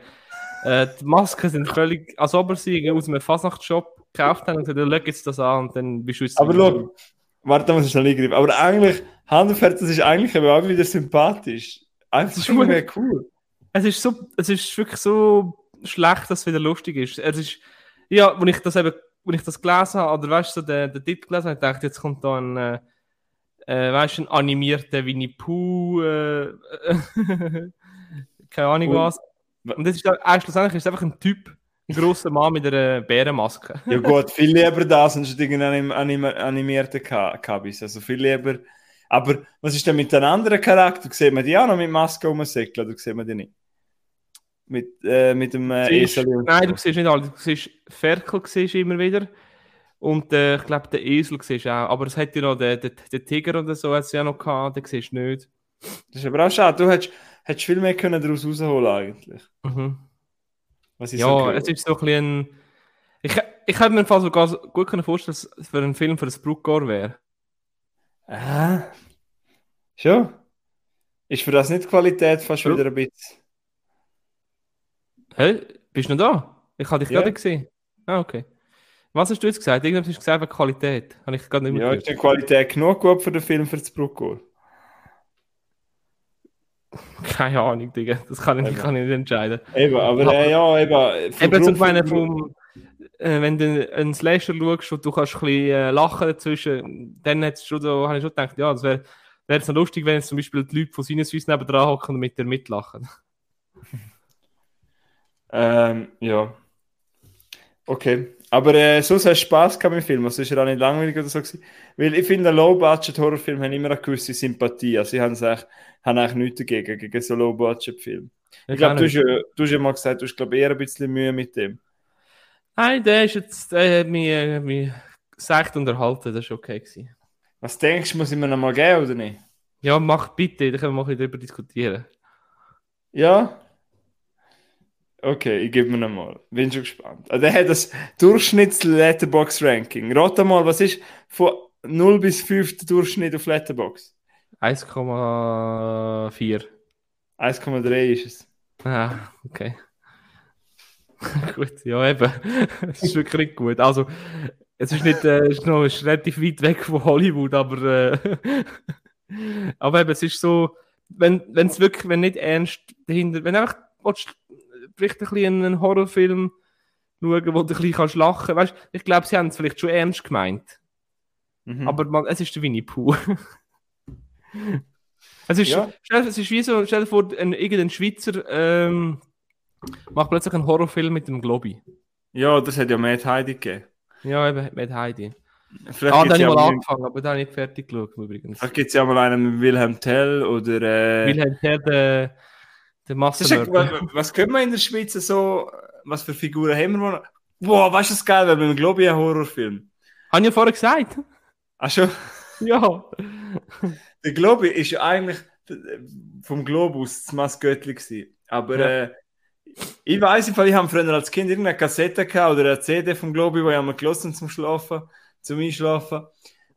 Äh, die Masken sind völlig, als ob er sie aus einem Fasnachtsshop gekauft haben und gesagt, schau jetzt das an und dann bist du jetzt Aber schau, warte, muss ich schnell eingreifen. Aber eigentlich, Hand auf Herz, das ist eigentlich eben auch wieder sympathisch. Einfach ist gut. cool. Es ist so, es ist wirklich so schlecht, dass es wieder lustig ist. Es ist, ja, wenn ich das eben, wenn ich das gelesen habe, oder weißt du, so den, den Titel gelesen habe, ich dachte, jetzt kommt da ein, äh, äh, weißt du, ein animierter Winnie Pooh, äh, keine Ahnung Und- was. Und das ist dann, äh, schlussendlich ist es einfach ein Typ, ein grosser Mann mit einer Bärenmaske. Ja gut, viel lieber das anstatt irgendeinen anim animierten Ka- Kabis. Also viel lieber. Aber was ist denn mit den anderen Charakteren? Sieht man die auch noch mit Maske rumsäckeln oder sieht man die nicht? Mit, äh, mit dem äh, Siehst- Esel Nein, du siehst nicht alle. Du siehst Ferkel siehst immer wieder. Und äh, ich glaube, den Esel siehst du auch. Aber es hat ja noch den, den, den Tiger oder so, hat es ja noch gehabt, den siehst du nicht. Das ist aber auch schade. Du hättest, hättest viel mehr können daraus rausholen eigentlich. Mhm. Was so Ja, gehört- es ist so ein bisschen. Ich, ich hätte mir Fall sogar so gut können vorstellen, dass es für einen Film für das Bruggar wäre. Ah. Schon? Ist für das nicht die Qualität fast Ja. wieder ein bisschen? Hä? Bist du noch da? Ich habe dich Ja. gerade gesehen. Ah, okay. Was hast du jetzt gesagt? Irgendwas hast du gesagt Qualität. Habe ich gerade nicht mehr Ja, gehört. ist die Qualität genug gut für den Film für das Bruckohl? Keine Ahnung, Digga. Das kann ich, kann ich nicht entscheiden. Eben, aber äh, ja, eben. vom Eben zum Beispiel vom, äh, wenn du einen Slasher schaust und du kannst ein bisschen äh, lachen dazwischen, dann schon so, habe ich schon gedacht, ja, das wäre wäre jetzt noch lustig, wenn jetzt zum Beispiel die Leute von Sinneswiss nebendran hocken und mit dir mitlachen. Ähm, ja. Okay. Aber äh, hast du Spaß mit dem Film. Also ist er auch nicht langweilig oder so gewesen. Weil ich finde, Low-Budget-Horrorfilme haben immer eine gewisse Sympathie. Also sie haben, eigentlich, nichts dagegen, gegen so Low-Budget-Filme. Ich glaube, du, hast ja- du hast ja mal gesagt, du hast glaube eher ein bisschen Mühe mit dem. Nein, der ist jetzt, der hat mich, äh, mich seicht unterhalten, das war okay. Gewesen. Was denkst du, muss ich mir noch mal geben oder nicht? Ja, mach bitte, da können wir mal darüber diskutieren. Ja? Okay, ich gebe mir noch mal. Bin schon gespannt. Also, der hat das Durchschnitts-Letterbox-Ranking. Rate mal, was ist von 0 bis 5 der Durchschnitt auf Letterbox? 1,4. 1,3 ist es. Ah, okay. gut, ja eben. Es ist wirklich gut. Also, es ist nicht, äh, es ist noch ist relativ weit weg von Hollywood, aber, äh, aber eben, es ist so, wenn es wirklich, wenn nicht ernst dahinter, wenn einfach willst, vielleicht ein bisschen einen Horrorfilm schauen, wo du ein bisschen kannst lachen, weißt, ich glaube, sie haben es vielleicht schon ernst gemeint, Mhm. aber man, es ist der Winnie Pooh. es ist, Ja. stell, es ist wie so, stell dir vor, ein, irgendein Schweizer ähm, macht plötzlich einen Horrorfilm mit dem Globi. ja, das hat ja Mad Heidi gegeben. Ja, eben mit Heidi. Vielleicht Ah, gibt da es habe ich mal angefangen, aber da habe ich nicht fertig geschaut übrigens. vielleicht gibt's ja mal einen mit Wilhelm Tell oder. Äh, Wilhelm Tell, der, ist ja, Massenmörder. was, was können wir in der Schweiz so. Was für Figuren haben wir? Boah, weißt du, das geil wäre beim Globi ein Horrorfilm. Habe ich ja vorher gesagt. Ach schon. Ja. Der Globi ist ja eigentlich vom Globus das Maskottli gewesen. Aber Ja. äh, ich weiß ich habe früher als Kind irgendeine Kassette gehabt oder eine CD vom Globi, die ich einmal gelassen zum Schlafen, zum Einschlafen.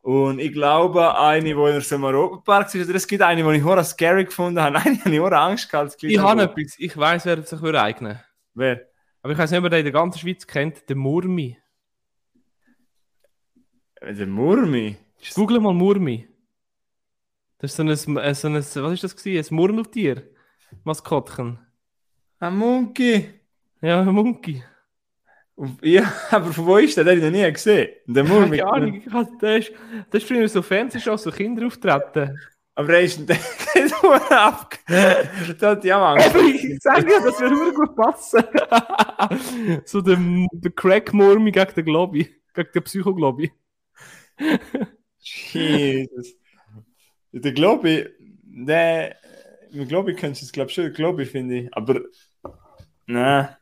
Und ich glaube, eine, wo in so einem Europapark ist, oder es gibt eine, die ich horror scary gefunden habe. Eine habe ich Angst gehabt. Ich habe etwas, ich weiß, wer sich würde eignen Wer? Aber ich weiß nicht, ob ihr den in der ganzen Schweiz kennt, den Murmi. Äh, Der Murmi. Google mal Murmi. Das ist so ein, äh, so ein was ist das gewesen? Ein Murmeltier. Maskottchen. Ein Monkey. Ja, ein Monkey. Ja, aber von wo ist der? Den habe ich noch nie gesehen. Der Murmi. Keine Ahnung, ich der ist, der ist früher so Fernsehshows, so Kinder auftreten. Aber er ist nur ab. Da hat auch Angst. ich sage ja, das würde nur gut passen. so der, der Crack-Murmi gegen den Globi. Gegen den Psycho-Globi. Jesus. Der Globi, der. Mit Globi könntest du es, glaube ich, schon. Globi finde ich. Aber. Nein.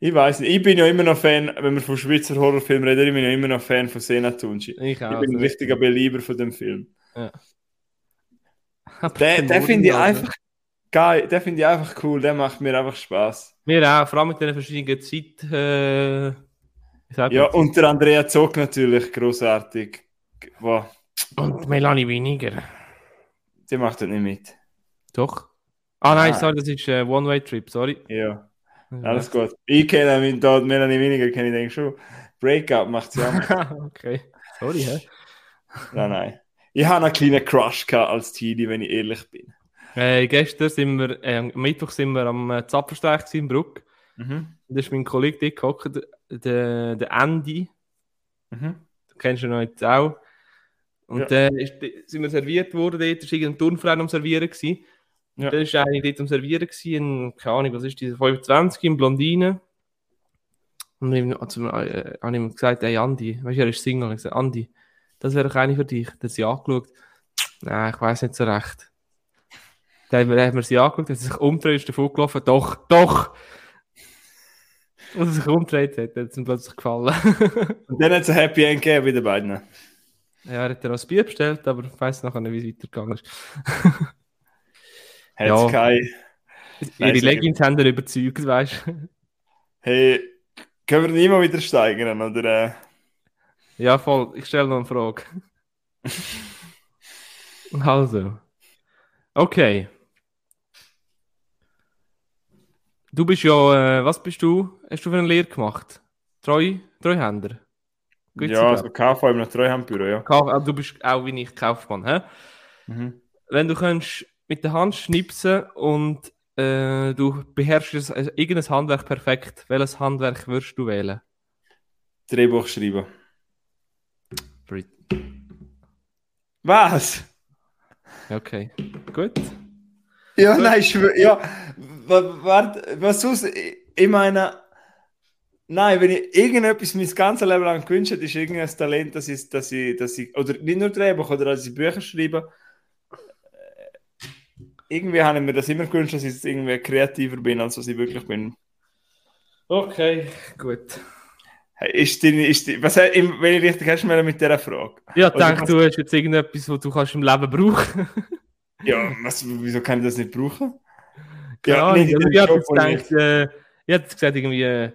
Ich weiß nicht. Ich bin ja immer noch Fan, wenn wir von Schweizer Horrorfilmen reden, ich bin ja immer noch Fan von Sena Tunci. Ich Ich bin ein richtiger Belieber von dem Film. Aber Der, Murmi, finde ich einfach geil. Der finde ich einfach cool. Der macht mir einfach Spaß. Mir auch, vor allem mit den verschiedenen Zeit. Äh, Ja, der Andrea Zog natürlich großartig. Wow, und Melanie weniger. die macht das nicht mit. Doch. Ah nein, Ah. sorry, das ist äh, One-Way-Trip, sorry. Ja. Alles gut. Ich kenne mich dort, Melanie weniger kenne ich denke schon. Breakup macht sie auch. okay. Sorry, hä? nein, nein. Ich habe einen kleinen Crush gehabt als Teenie, wenn ich ehrlich bin. Äh, gestern sind wir, äh, am Mittwoch sind wir am äh, Zapfersteig in Bruck. Mhm. Da ist mein Kollege dort gehockt, der, der Andy. Mhm. Du kennst ihn noch jetzt auch. Und Ja. dann ist, sind wir serviert worden dort, da war irgendein Turnverein am Servieren. Gewesen. Ja. Dann ist eigentlich dort am Servieren gewesen, ein, keine Ahnung, was ist diese 25 in Blondine. Und ihm, also, äh, habe ich ihm gesagt, hey Andi, weißt du, er ist Single. Ich habe gesagt, Andi, das wäre doch eine für dich. Der hat sie angeschaut. Nein, ich weiß nicht so recht. Dann haben wir, sie angeschaut, hat sie sich umgedreht, ist davon gelaufen. Doch, doch! Und er sich umgedreht hat, hat es ihm plötzlich gefallen. Und dann hat es ein Happy End gegeben bei den beiden. Ja, er hat dann noch ein Bier bestellt, aber ich weiß nachher nicht, wie es weitergegangen ist. Hat Ja. keine. Ihre Leggings haben ihn überzeugt, weißt du? Hey, können wir nicht mal wieder steigern, oder? Äh? Ja, voll. Ich stelle noch eine Frage. also. Okay. Du bist ja, äh, was bist du? Hast du für eine Lehre gemacht? Treu, Treuhänder? Gibt's ja, also KV im Treuhandbüro, ja. Kauf, ah, du bist auch wie ich Kaufmann, hä? Mhm. Wenn du kannst mit der Hand schnipsen und äh, du beherrschst es- also irgendein Handwerk perfekt, welches Handwerk würdest du wählen? Drehbuch schreiben. Brit. Was? Okay, gut. Ja, nein, ich ja. wa- Warte, was sonst? Ich- Ich meine, nein, wenn ich irgendetwas mein ganzes Leben lang gewünscht hätte, ist irgendein Talent, dass ich, dass ich, dass ich, oder nicht nur Drehbuch, oder dass ich Bücher schreibe. Äh, Irgendwie habe ich mir das immer gewünscht, dass ich jetzt irgendwie kreativer bin, als was ich wirklich bin. Okay, gut. Ist die, ist die, was, im- wenn ich richtig hast, du mit dieser Frage? Ja, ich denke, du hast jetzt irgendetwas, was du kannst im Leben brauchen. Ja, was, wieso kann ich das nicht brauchen? Ja, Ahnung, nicht in also ich habe jetzt ich- gedacht, äh, ich hätte jetzt gesagt, irgendwie äh,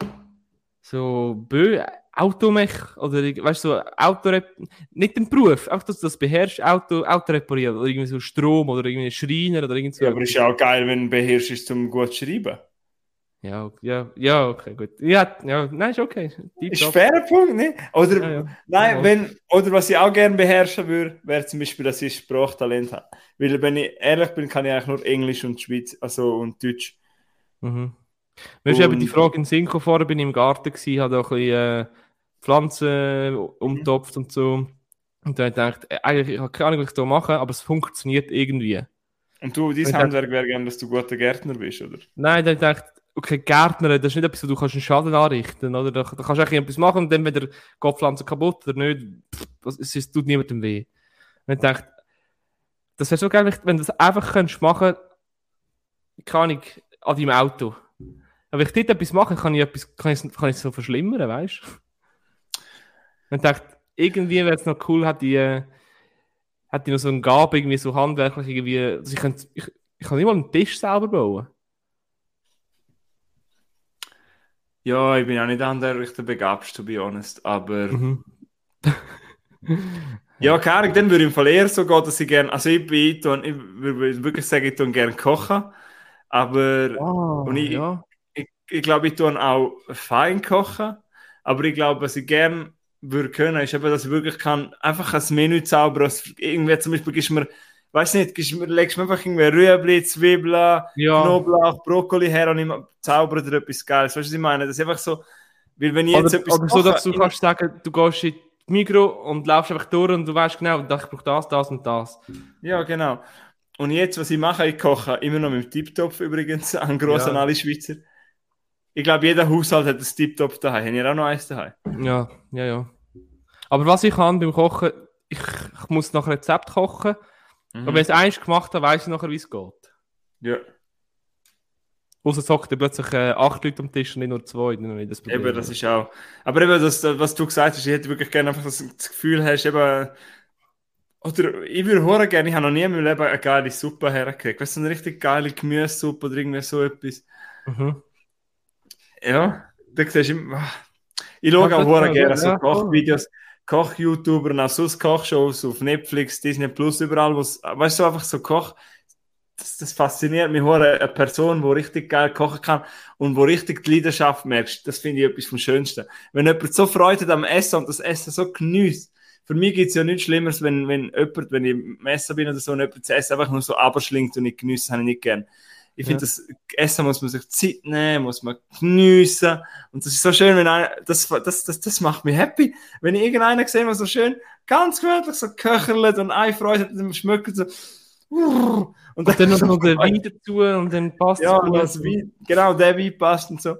so Bö, Automech oder weißt du, so Autorep, nicht den Beruf, auch dass du das beherrschst, Auto, Auto reparieren oder irgendwie so Strom oder irgendwie Schreiner oder irgend so. Ja, aber ist ja auch geil, wenn du beherrschst, zum gut zu schreiben. ja, ja, ja, okay, gut. Ja, ja, nein, ist okay. Deep Ist fairer Punkt, ne? Oder, Ja, ja. nein, Ja. wenn, oder was ich auch gerne beherrschen würde, wäre zum Beispiel, dass ich Sprachtalent habe. Weil, wenn ich ehrlich bin, kann ich eigentlich nur Englisch und Schweiz, also und Deutsch. Mhm. Mir ist eben die Frage in gekommen, vorher bin ich im Garten gewesen, habe da ein bisschen äh, Pflanzen umtopft und so. Und dann habe ich gedacht, äh, eigentlich, ich habe keine Ahnung, was ich da mache, aber es funktioniert irgendwie. Und du, dein Ich Handwerk wäre gerne, dass du guter Gärtner bist, oder? Nein, dann habe ich gedacht, okay, Gärtner, das ist nicht etwas, wo du kannst einen Schaden anrichten oder da, da kannst du etwas machen und dann wieder geht die Pflanze kaputt oder nicht, pff, das- es, es tut niemandem weh. Und ich dachte, das wäre so geil, wenn du das einfach könntest machen, keine Ahnung, an deinem Auto. Aber wenn ich dort etwas mache, kann ich etwas, kann ich, kann ich es so verschlimmern, weißt du? Und ich dachte, irgendwie wäre es noch cool, hat die, hat die noch so eine Gabe, irgendwie so handwerklich, irgendwie, also ich, könnte, ich, ich kann nicht mal einen Tisch selber bauen. Ja, ich bin auch nicht handwerklich der Begabste, to be honest, aber... Mhm. Ja, keine Ahnung, dann würde ich im Fall eher so gehen, dass ich gerne, also ich bin, ich, tue- ich würde wirklich sagen, ich tue gerne kochen, aber Ah, Und ich- ja. ich, ich glaube, ich tue auch fein kochen, aber ich glaube, was ich gerne würde können, ist eben, dass ich wirklich kann, einfach ein Menü zaubern, also irgendwie zum Beispiel gibst mir, weiß nicht, gibst mir, legst du mir einfach irgendwie Rüebli, Zwiebeln, ja. Knoblauch, Brokkoli her und ich zaubere dir etwas Geiles, weißt du, was ich meine? Das ist einfach so, weil wenn ich jetzt Oder, etwas oder so, dass du kannst sagen, du gehst in die Migro und laufst einfach durch und du weißt genau, ich brauche das, das und das. Ja, genau. Und jetzt, was ich mache, ich koche immer noch mit dem Tiptopf übrigens, an grossen Ja. alle Schweizer. Ich glaube, jeder Haushalt hat ein Tiptopf daheim. Haben ihr auch noch eins daheim? Ja, ja, ja. Aber was ich kann beim Kochen, ich, ich muss nach Rezept kochen. Mhm. Aber wenn ich es eins gemacht habe, weiß ich nachher, wie es geht. Ja, Außer es hockt plötzlich äh, acht Leute am Tisch und nicht nur zwei. Ich das Problem. eben, das ist auch. Aber eben, das, was du gesagt hast, ich hätte wirklich gerne einfach das, das Gefühl hast, eben. Oder ich würde hören gerne, ich habe noch nie in meinem Leben eine geile Suppe hergekriegt. Weißt du, eine richtig geile Gemüsesuppe oder irgendwie so etwas. Mhm. Ja, da siehst du immer. Ich schaue Ja, auch das- hure gerne so Kochvideos, Koch-YouTuber und auch sonst Kochshows auf Netflix, Disney Plus, überall, wo weißt du, einfach so Koch. Das, das fasziniert mich hure, eine Person, die richtig geil kochen kann und wo richtig die Leidenschaft merkst. Das finde ich etwas vom Schönsten. Wenn jemand so Freude hat am Essen und das Essen so genießt. Für mich gibt es ja nichts Schlimmeres, wenn, wenn jemand, wenn ich im Essen bin oder so, und jemand das Essen einfach nur so abschlingt und ich genieße, habe ich nicht gern. Ich finde, Ja. das Essen muss man sich Zeit nehmen, muss man geniessen. Und das ist so schön, wenn einer, das, das, das, das macht mich happy. Wenn ich irgendeinen sehe, der so schön, ganz gemütlich so köcherlet und eine Freude hat, dann schmeckt so, und Und dann noch, noch der Wein dazu und dann passt ja, es Wein, genau, der Wein passt und so.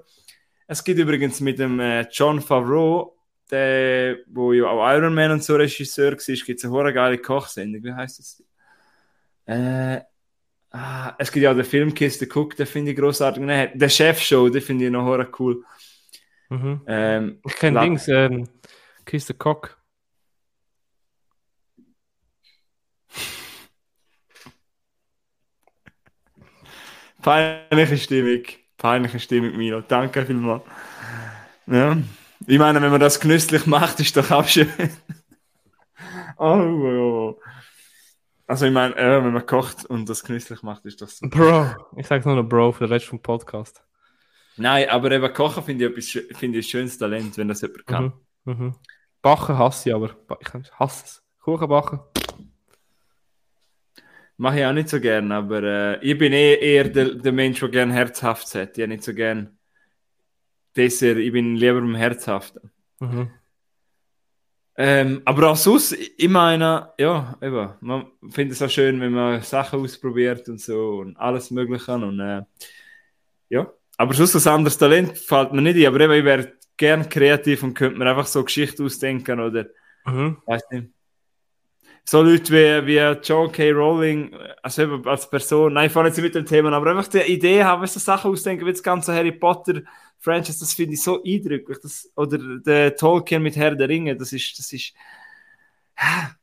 Es gibt übrigens mit dem äh, John Favreau, der, wo ja auch Iron Man und so Regisseur war, gibt es eine hure geile Kochsendung. Wie heißt das? Äh, ah, es gibt ja auch den Film the Cook, den finde ich großartig. Nein, der Chef-Show, den finde ich noch cool. Mhm. Ähm, Ich kenne Dings, ähm, Kiss the Cock. Peinliche Stimmung. Peinliche Stimmung, Milo. Danke vielmals. Ja. Ich meine, wenn man das genüsslich macht, ist doch auch schön. oh, oh, oh. Also ich meine, äh, wenn man kocht und das genüsslich macht, ist so. Bro. Ich sage nur noch Bro für den Rest vom Podcast. Nein, aber eben Kochen finde ich, etwas, finde ich ein schönes Talent, wenn das jemand kann. Mhm. Mhm. Backen hasse ich aber. Ich hasse es. Kuchen backen. Mache ich auch nicht so gern, aber äh, ich bin eh eher der, der Mensch, der gerne herzhaft hat. Ich nicht so gern Dessert, ich bin lieber im Herzhaften. Mhm. Ähm, aber auch sonst, ich meine, ja, eben, man findet es auch schön, wenn man Sachen ausprobiert und so und alles Mögliche und äh, ja. Aber sonst ein anderes Talent fällt mir nicht ein, aber eben, ich wäre gern kreativ und könnte mir einfach so Geschichte ausdenken oder, Mhm. weiß nicht. So Leute wie, wie John K. Rowling, also eben als Person, nein, ich fange jetzt nicht mit dem Thema, an, aber einfach die Idee haben, so Sachen ausdenken, wie das ganze Harry Potter Franchise, das finde ich so eindrücklich. Das, oder der Tolkien mit Herr der Ringe, das ist, das ist,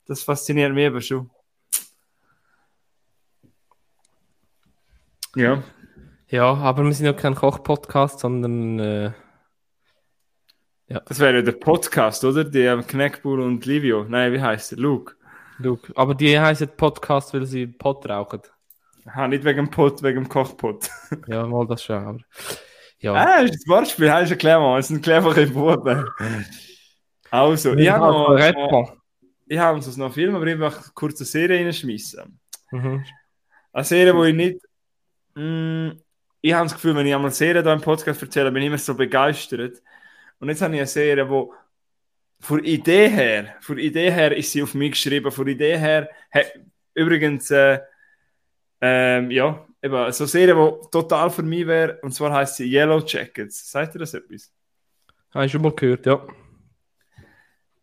das fasziniert mich aber schon. Ja. Ja, aber wir sind ja kein Koch-Podcast, sondern äh, Das wäre ja der Podcast, oder? Der Knackbull und Livio. Nein, wie heißt der? Luke. Luke. Aber die heißen Podcast, weil sie Pot rauchen. Aha, nicht wegen dem Pot, wegen dem Kochpot. Ja, mal das schon. Aber, ja. Ah, das ist das Wortspiel, hast du erklärt, Mann. Das ist ein cleverer Boden. Also, ich habe noch, Rapper. ich habe uns noch Film, aber ich möchte kurz eine Serie reinschmeißen. Mhm. Eine Serie, wo ich nicht. Mm, ich habe das Gefühl, wenn ich einmal Serien hier im Podcast erzähle, bin ich immer so begeistert. Und jetzt habe ich eine Serie, wo von Idee her, von Idee her ist sie auf mich geschrieben. Von Idee her, he, übrigens, äh, ähm, ja, eben, so eine Serie, die total für mich wäre, und zwar heißt sie Yellow Jackets. Sagt ihr das etwas? Habe ich schon mal gehört, ja.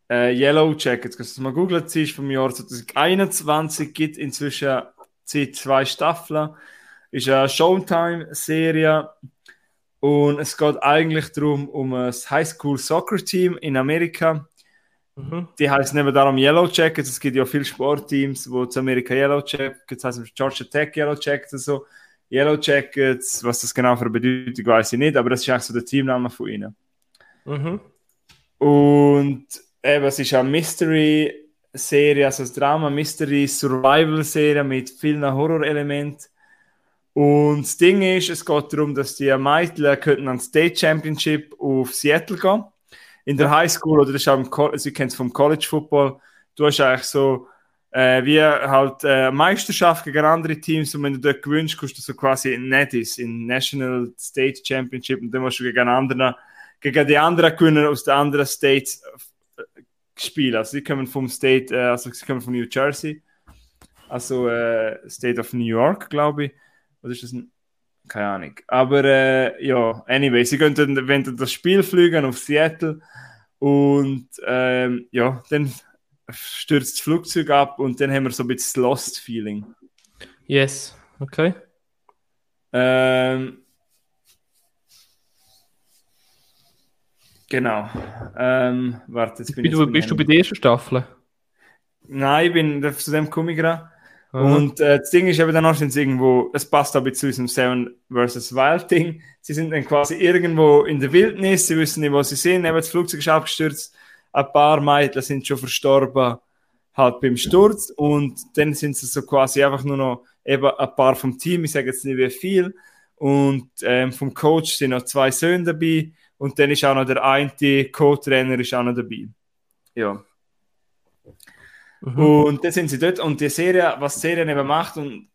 Äh, Yellow Jackets, kannst du mal googeln, sie ist vom Jahr 2021, gibt inzwischen zwei Staffeln, ist eine Showtime-Serie und es geht eigentlich darum, um ein Highschool-Soccer-Team in Amerika. Mhm. Die heißen eben darum Yellow Jackets. Es gibt ja viele Sportteams, wo zu Amerika Yellow Jackets heißen, Georgia Tech Yellow Jackets und so. Yellow Jackets, was das genau für eine Bedeutung weiß ich nicht, aber das ist eigentlich so der Teamname von ihnen. Mhm. Und eben, es ist eine Mystery-Serie, also ein Drama, Mystery-Survival-Serie mit vielen Horrorelementen. Und das Ding ist, es geht darum, dass die Mädchen könnten an State Championship auf Seattle gehen. In der High School oder das ist auch im Co Sie kennt es vom College Football. Du hast eigentlich so äh, wie halt äh, Meisterschaft gegen andere Teams und wenn du dort gewinnst, kommst du so quasi in NETIS, in National State Championship und dann musst du gegen andere, gegen die anderen gewinnen aus den anderen States äh, spielen. Also sie kommen vom State, äh, also sie kommen von New Jersey, also äh, State of New York, glaube ich. Oder ist das ein keine Ahnung. Aber äh, ja, anyway, sie können dann, wenn das Spiel fliegen auf Seattle und ähm, ja, dann stürzt das Flugzeug ab und dann haben wir so ein bisschen das Lost-Feeling. Yes, okay. Ähm, genau. Ähm, warte, jetzt bin ich du, bist du bei der ersten Staffel? Nein, ich bin zu dem komme ich gerade. Und äh, das Ding ist eben danach sind sie irgendwo, es passt aber zu diesem Seven vs. Wild Ding. Sie sind dann quasi irgendwo in der Wildnis, sie wissen nicht, wo sie sind, eben das Flugzeug ist abgestürzt, ein paar Mädchen sind schon verstorben, halt beim Sturz und dann sind sie so quasi einfach nur noch eben ein paar vom Team, ich sage jetzt nicht wie viel, und ähm, vom Coach sind noch zwei Söhne dabei und dann ist auch noch der eine Co-Trainer ist auch noch dabei. Ja. Mhm. Und dann sind sie dort und die Serie, was die Serie eben macht und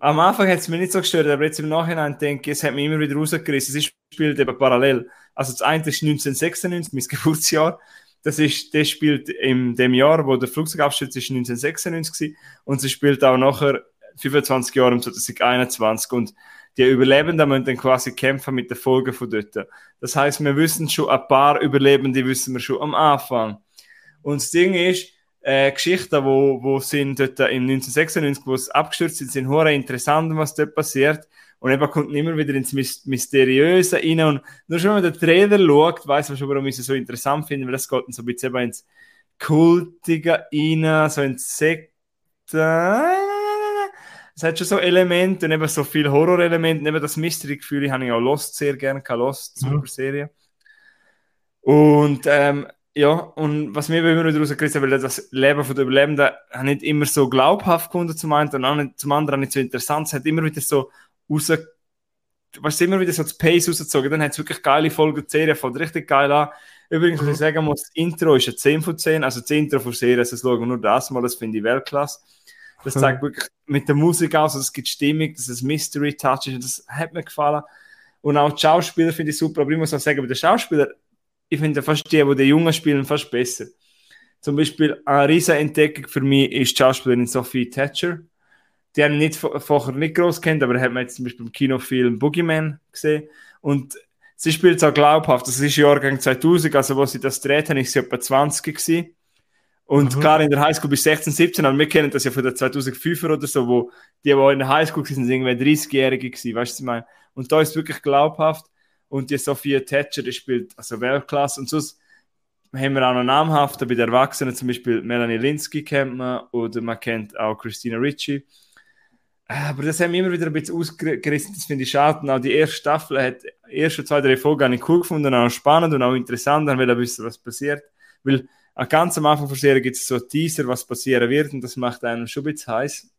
am Anfang hat es mich nicht so gestört, aber jetzt im Nachhinein denke ich, es hat mich immer wieder rausgerissen. Es spielt eben parallel. Also das eine ist 1996, mein Geburtsjahr. Das ist, das spielt in dem Jahr, wo der Flugzeugabsturz ist, 1996 gewesen. und sie spielt auch nachher 25 Jahre im 2021 und die Überlebenden müssen dann quasi kämpfen mit den Folgen von dort. Das heißt, wir wissen schon ein paar Überlebende wissen wir schon am Anfang. Und das Ding ist, äh, Geschichten, wo, wo sind dort im 1996, wo es abgestürzt sind, sind hure interessant, was dort passiert. Und eben kommt immer wieder ins Mys- Mysteriöse rein. Und nur schon, wenn man den Trailer schaut, weiß man schon, warum ich es so interessant finde, weil das geht dann so ein bisschen eben ins Kultige rein, so ins Sekte. Es hat schon so Elemente und eben so viel Horror-Elemente. Und eben das Mystery-Gefühl, ich habe ja auch Lost sehr gerne, keine Lost, Mhm. Und ähm, ja, und was mir immer wieder rausgerissen weil das Leben von den Überlebenden nicht immer so glaubhaft gefunden zum einen und auch nicht, zum anderen nicht so interessant. Es hat immer wieder so was immer wieder so das Pace rausgezogen. Dann hat es wirklich geile Folgen. Die Serie fängt richtig geil an. Übrigens, was ich sagen muss, das Intro ist ein 10 von 10. Also das Intro von Serie, also das schauen wir nur das mal, das finde ich Weltklasse. Das zeigt wirklich mit der Musik aus, also es gibt Stimmung, dass es Mystery Touch ist das hat mir gefallen. Und auch die Schauspieler finde ich super, aber ich muss auch sagen, bei den Schauspielern, ich finde fast die, die die Jungen spielen, fast besser. Zum Beispiel eine riesige Entdeckung für mich ist die Schauspielerin Sophie Thatcher. Die haben nicht vorher nicht groß kennt, aber hat man jetzt zum Beispiel im Kinofilm Boogeyman gesehen. Und sie spielt auch glaubhaft. Das ist Jahrgang 2000, also wo sie das dreht haben, ist sie etwa 20 gewesen. Und mhm. klar, in der Highschool bis 16, 17, aber wir kennen das ja von der 2005er oder so, wo die, die in der Highschool waren, sind irgendwie 30-Jährige gewesen, weißt du, was ich meine? Und da ist wirklich glaubhaft. Und die Sophia Thatcher, die spielt also Weltklasse. Und sonst haben wir auch noch namhafte bei den Erwachsenen, zum Beispiel Melanie Linsky kennt man oder man kennt auch Christina Ricci. Aber das haben wir immer wieder ein bisschen ausgerissen, das finde ich schade. Und auch die erste Staffel hat, die ersten zwei, drei Folgen ich cool gefunden, auch spannend und auch interessant, dann will ich wissen, was passiert. Weil ganz am Anfang der Serie gibt es so Teaser, was passieren wird und das macht einen schon ein bisschen heiß.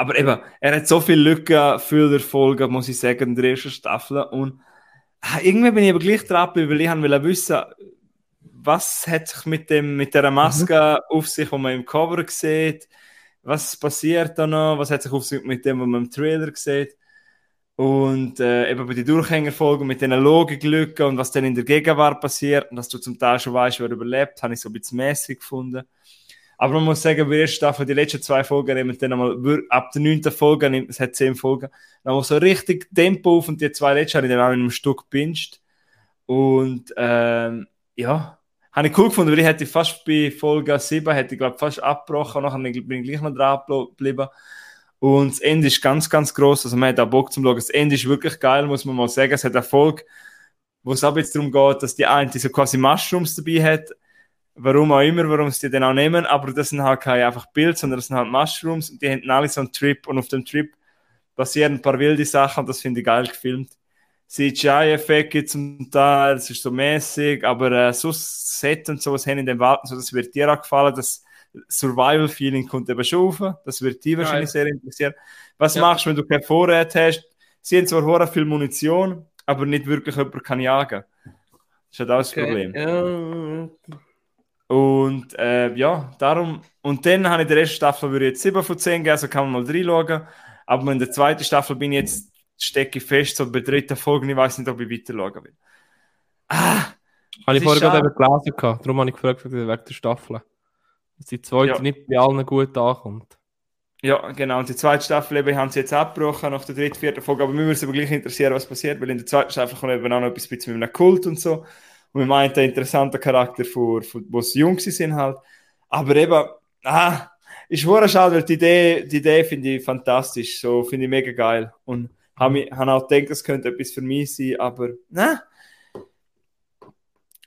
Aber eben, er hat so viele Lücken für die Folge, muss ich sagen, in der ersten Staffel. Und ah, irgendwie bin ich aber gleich dran, weil ich will wissen, was hat sich mit, dem, mit dieser Maske mhm. auf sich, die man im Cover sieht, was passiert da noch, was hat sich auf sich mit dem, was man im Trailer sieht. Und äh, eben bei den Durchhängerfolgen mit den Logiklücken und was dann in der Gegenwart passiert und dass du zum Teil schon weißt, wer überlebt, habe ich so ein bisschen mäßig gefunden. Aber man muss sagen, bei der Staffel, die letzten zwei Folgen nehmen dann einmal, ab der neunten Folge, es hat zehn Folgen, dann muss so richtig Tempo auf und die zwei letzten habe ich dann auch in einem Stück gebinged. Und ähm, ja, habe ich cool gefunden, weil ich hätte fast bei Folge 7, hätte ich glaube fast abgebrochen, nachher bin ich gleich noch dran geblieben. Und das Ende ist ganz, ganz groß. Also man hat auch Bock zum Schauen. Das Ende ist wirklich geil, muss man mal sagen. Es hat Erfolg, wo es aber jetzt darum geht, dass die eine so quasi Mushrooms dabei hat warum auch immer, warum sie die dann auch nehmen, aber das sind halt keine einfach Bild, sondern das sind halt Mushrooms und die haben alle so einen Trip und auf dem Trip passieren ein paar wilde Sachen und das finde ich geil gefilmt. CGI-Effekte zum Teil, das ist so mäßig, aber äh, so Set und sowas haben in dem Wald, so, das wird dir auch gefallen, das Survival-Feeling kommt eben schon auf, das wird dich wahrscheinlich sehr interessieren. Was ja. machst du, wenn du kein Vorrat hast? Sie haben zwar vorher viel Munition, aber nicht wirklich jemand kann jagen. Das ist halt auch das okay. Problem. Ja. Und äh, ja, darum. Und dann habe ich die erste Staffel würde ich jetzt 7 von 10 geben, also kann man mal reinschauen. Aber in der zweiten Staffel bin ich jetzt, stecke ich fest, so bei der dritten Folge, ich weiß nicht, ob ich weiter schauen will. Ah! Habe ich vorher gerade eben gelesen gehabt, darum habe ich gefragt, wegen der Staffel. Dass die zweite ja. nicht bei allen gut ankommt. Ja, genau. Und die zweite Staffel eben, haben sie jetzt abgebrochen nach der dritten, vierten Folge. Aber mir würde es aber gleich interessieren, was passiert, weil in der zweiten Staffel kommt eben auch noch etwas mit einem Kult und so. Und wir meinen einen interessanten Charakter, von, von, wo sie jung sind halt. Aber eben, ah, ist wohl schade, weil die Idee, die Idee finde ich fantastisch. So finde ich mega geil. Und habe hab auch gedacht, das könnte etwas für mich sein, aber na.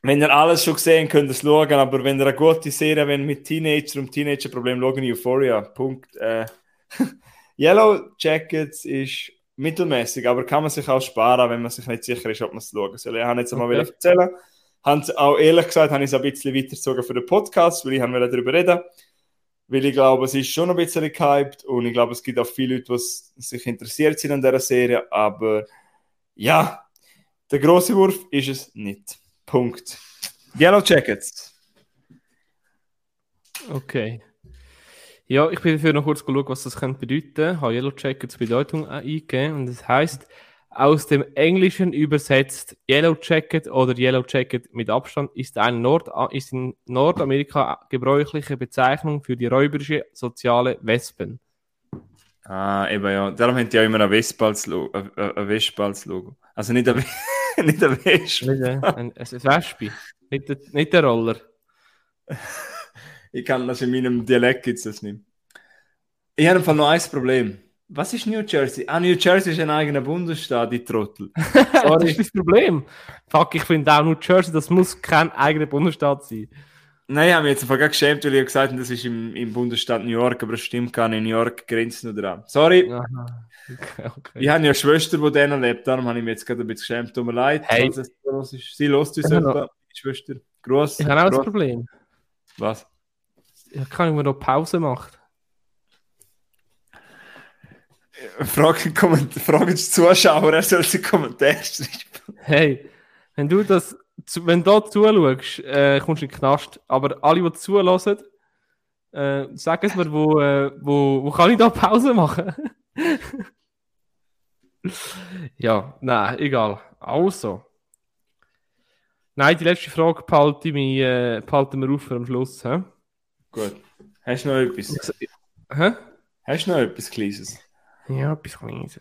Wenn ihr alles schon gesehen könnt es schauen, aber wenn ihr eine gute Serie wenn mit Teenager und Teenager-Problem schauen, Euphoria. Punkt. Äh. Yellow Jackets ist mittelmäßig, aber kann man sich auch sparen, wenn man sich nicht sicher ist, ob man es schauen soll. Ich habe jetzt einmal okay. erzählen haben auch ehrlich gesagt, habe ich es ein bisschen weitergezogen für den Podcast, weil ich darüber reden weil ich glaube, es ist schon ein bisschen gehypt und ich glaube, es gibt auch viele Leute, die sich interessiert sind an dieser Serie, aber ja, der große Wurf ist es nicht. Punkt. Yellow Jackets. Okay. Ja, ich bin dafür noch kurz geschaut, was das könnte bedeuten. Ich habe Yellow Jackets Bedeutung eingegeben und das heißt, aus dem Englischen übersetzt, Yellow Jacket oder Yellow Jacket mit Abstand ist, eine Nord ist in Nordamerika gebräuchliche Bezeichnung für die räuberische soziale Wespen. Ah, eben ja. Darum haben die ja immer ein Wespe als Logo. Ein Wespe als Logo. Also nicht ein, nicht ein Wespe. Nicht ein, ein, ein Wespe. Nicht, der, nicht der Roller. ich kann das in meinem Dialekt das nicht. Ich habe einfach noch ein Problem. Was ist New Jersey? Ah, New Jersey ist ein eigener Bundesstaat, die Trottel. das ist das Problem. Fuck, ich finde auch New Jersey, das muss kein eigener Bundesstaat sein. Nein, ich habe mich jetzt einfach geschämt, weil ich gesagt habe, das ist im, im Bundesstaat New York, aber das stimmt gar nicht. New York grenzt nur dran. Sorry. Okay, okay. Ich habe ja eine Schwester, die denen lebt, darum habe ich mich jetzt gerade ein bisschen geschämt. Tut mir leid, hey. falls es Sie lässt uns etwa, Schwester. Gross. Ich habe auch das Problem. Was? Ich kann ich mir noch Pause machen. Fragen, fragen die Zuschauer, er soll sie Kommentare schreiben. Hey, wenn du das, wenn du da zuschaust, äh, kommst du in den Knast. Aber alle, die zulassen, äh, sag es mir, wo, äh, wo, wo kann ich da Pause machen? ja, nein, egal. Also. Nein, die letzte Frage behalte ich mich, äh, behalten wir auf am Schluss. Hä? Gut. Hast du noch etwas? Hä? Hast du noch etwas Kleines? Ja, etwas Kleines.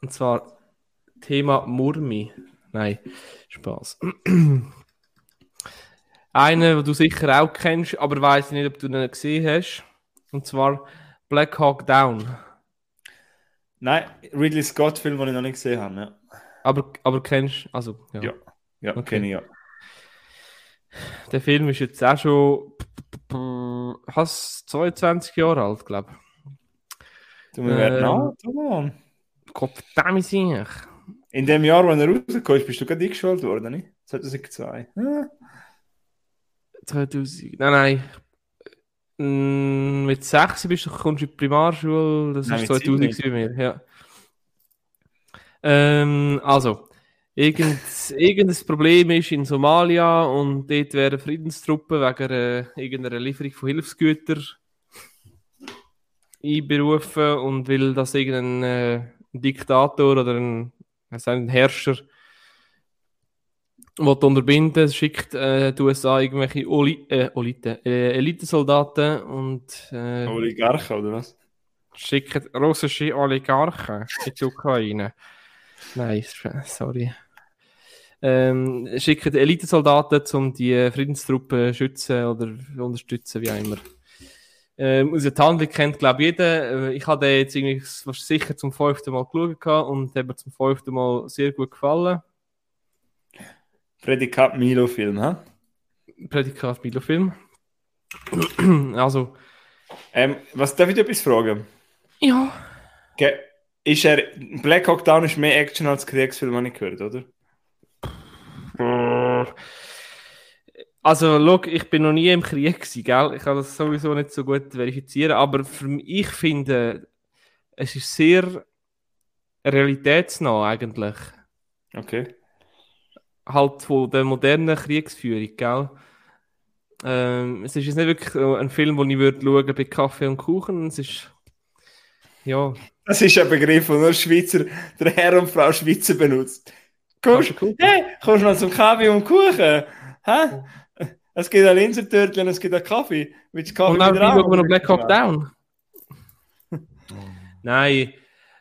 Und zwar Thema Murmi. Nein, Spaß. Einen, den du sicher auch kennst, aber weiß nicht, ob du ihn gesehen hast. Und zwar Black Hawk Down. Nein, Ridley Scott-Film, den ich noch nicht gesehen habe. Ja, Aber, aber kennst also ja. ja, ja Okay. kenne ich ja. Der Film ist jetzt auch schon fast 22 Jahre alt, glaube Du, wir werden Ähm. Mann. ich. Gott verdammt sich. In dem Jahr, wo er rausgekommen ist, bist du gerade eingeschult worden, nicht? 2002. Ja. 2000. Nein, nein. Mm, Mit 6 bist du, kommst du in die Primarschule, das Nein, ist mit 2000 sieben bei mir, ja. Ähm, also, irgend, irgendein Problem ist in Somalia und dort werden Friedenstruppen wegen äh, irgendeiner Lieferung von Hilfsgütern einberufen und will, dass irgendein äh, Diktator oder ein, also ein Herrscher will unterbinden, schickt äh, die USA irgendwelche Oli äh, Olite, äh, Elitesoldaten und äh, Oligarchen, oder was? schickt russische Oligarchen in die Ukraine. Nein, sorry. Ähm, schicken Elitesoldaten, um die Friedenstruppen schützen oder unterstützen, wie auch immer. Ähm, also die Handlung kennt, glaube ich, jeder. Äh, Ich habe den jetzt irgendwie fast sicher zum fünften Mal geschaut und der hat mir zum fünften Mal sehr gut gefallen. Prädikat Milo-Film, hä? Prädikat Bilofilm. also, Ähm, was darf ich dir etwas fragen? ja. Ge ist er, Black Hawk Down ist mehr Action als Kriegsfilm, habe ich gehört, oder? Also, look, ich bin noch nie im Krieg gewesen, gell? Ich kann das sowieso nicht so gut verifizieren, aber für mich, ich finde, es ist sehr realitätsnah eigentlich. Okay. Halt von der modernen Kriegsführung, gell? Ähm, es ist jetzt nicht wirklich ein Film, den ich würde schauen bei Kaffee und Kuchen. Es ist, ja, Das ist ein Begriff, den nur Schweizer, der Herr und Frau Schweizer benutzt. Kommst, hey, du mal zum Kaffee und Kuchen? Hä? Es gibt ein Linsertörtchen und es gibt einen Kaffee. Willst du Kaffee Und dann schauen wir noch Black Hawk Down. Nein,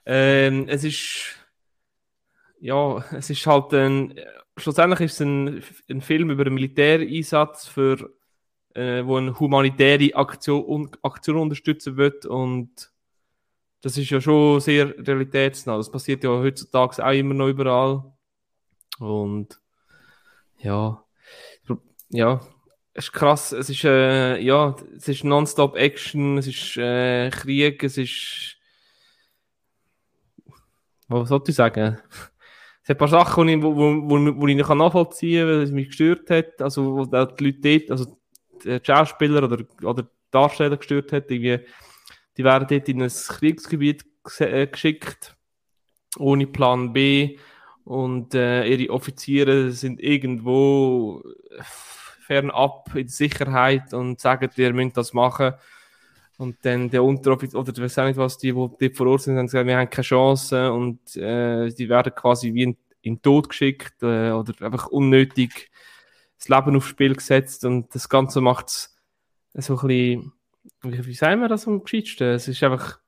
ähm, es ist. Ja, es ist halt ein. Schlussendlich ist es ein, ein Film über einen Militäreinsatz, für, äh, wo eine humanitäre Aktion, un, Aktion unterstützen wird. Und das ist ja schon sehr realitätsnah. Das passiert ja heutzutage auch immer noch überall. Und ja, ja, es ist krass. Es ist, äh, ja, es ist nonstop Action, es ist äh, Krieg, es ist. Was soll ich sagen? Es hat ein paar Sachen, die ich, wo, wo, wo, ich nicht nachvollziehen kann, weil es mich gestört hat. Also, wo die Leute dort, also die Schauspieler oder, oder die Darsteller gestört hat. Irgendwie, die werden dort in ein Kriegsgebiet äh, geschickt, ohne Plan B. Und äh, ihre Offiziere sind irgendwo fernab in Sicherheit und sagen, ihr müsst das machen. Und dann der Unteroffizier, oder ich weiß nicht, was die, die vor Ort sind, haben gesagt, wir haben keine Chance und äh, die werden quasi wie in, in den Tod geschickt äh, oder einfach unnötig das Leben aufs Spiel gesetzt und das Ganze macht es so ein bisschen, wie, wie sagen wir das am gescheitsten? Es ist einfach,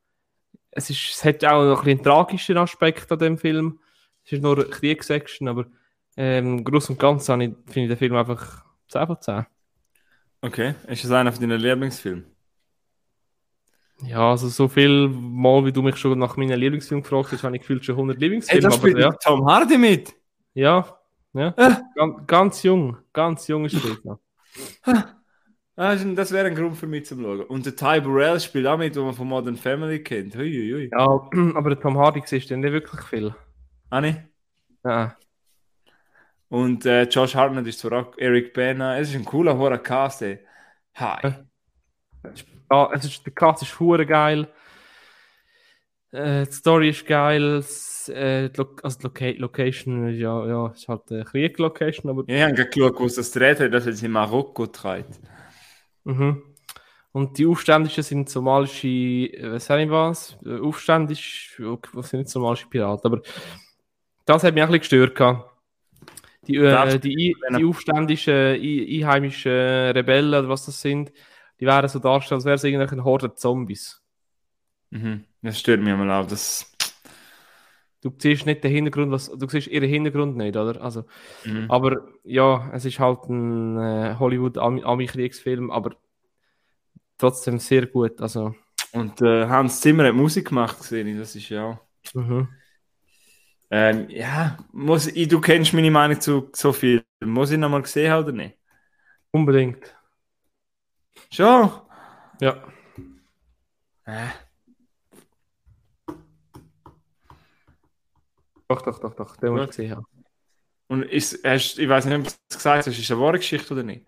es, ist, es hat auch noch ein bisschen einen tragischen Aspekt an dem Film. Es ist nur eine Kriegsaction, aber ähm, groß und ganz finde ich den Film einfach 10 von 10. Okay, ist das einer von deinen Lieblingsfilmen? Ja, also so viel Mal, wie du mich schon nach meinen Lieblingsfilmen gefragt hast, habe ich gefühlt schon 100 Hey, Lieblingsfilme. da spielt ja, Tom Hardy mit. ja, ja. Äh. Ganz, ganz jung, ganz jung ist er. Ah, das- wäre ein Grund für mich zum Schauen. Und der Ty Burrell spielt auch mit, den man von Modern Family kennt. Hui, hui. Ja, aber der Tom Hardy siehst du nicht wirklich viel. Anni? Ja, Und äh, Josh Hartnett ist zwar auch Eric Bana. Es ist ein cooler, hoher Cast, ey. Hi. Ja, es ist, der Cast ist hure geil. Äh, die Story ist geil. Das, äh, die also die Loca Location, ja, ja, ist halt eine Krieg-Location, aber. Ja, ich habe geschaut, wo es das dreht hat, dass es in Marokko treibt. Mhm. Und die Aufständischen sind somalische, äh, was sag ich was? Äh, Aufständisch, was sind nicht somalische Piraten, aber das hat mich ein bisschen gestört. gehabt. Die, äh, die, die aufständischen, ein- einheimischen Rebellen oder was das sind, die wären so dargestellt, als wären es irgendwelche Horde Zombies. Mhm. Das stört mich mal auch. Das... Du siehst nicht den Hintergrund, was, du siehst ihren Hintergrund nicht, oder? Also, Mhm. aber ja, es ist halt ein äh, Hollywood-Ami-Kriegsfilm, aber trotzdem sehr gut. Also, Und äh, Hans Zimmer hat Musik gemacht, gesehen. Das ist ja. mhm. Ähm, ja, muss ich, du kennst meine Meinung zu so viel. Muss ich noch mal gesehen haben oder nicht? unbedingt. Schon? Ja. Äh. Doch, doch, doch, doch, den muss ich gesehen haben. Und ist, hast, ich weiß nicht, ob du es gesagt hast, ist es eine wahre Geschichte oder nicht?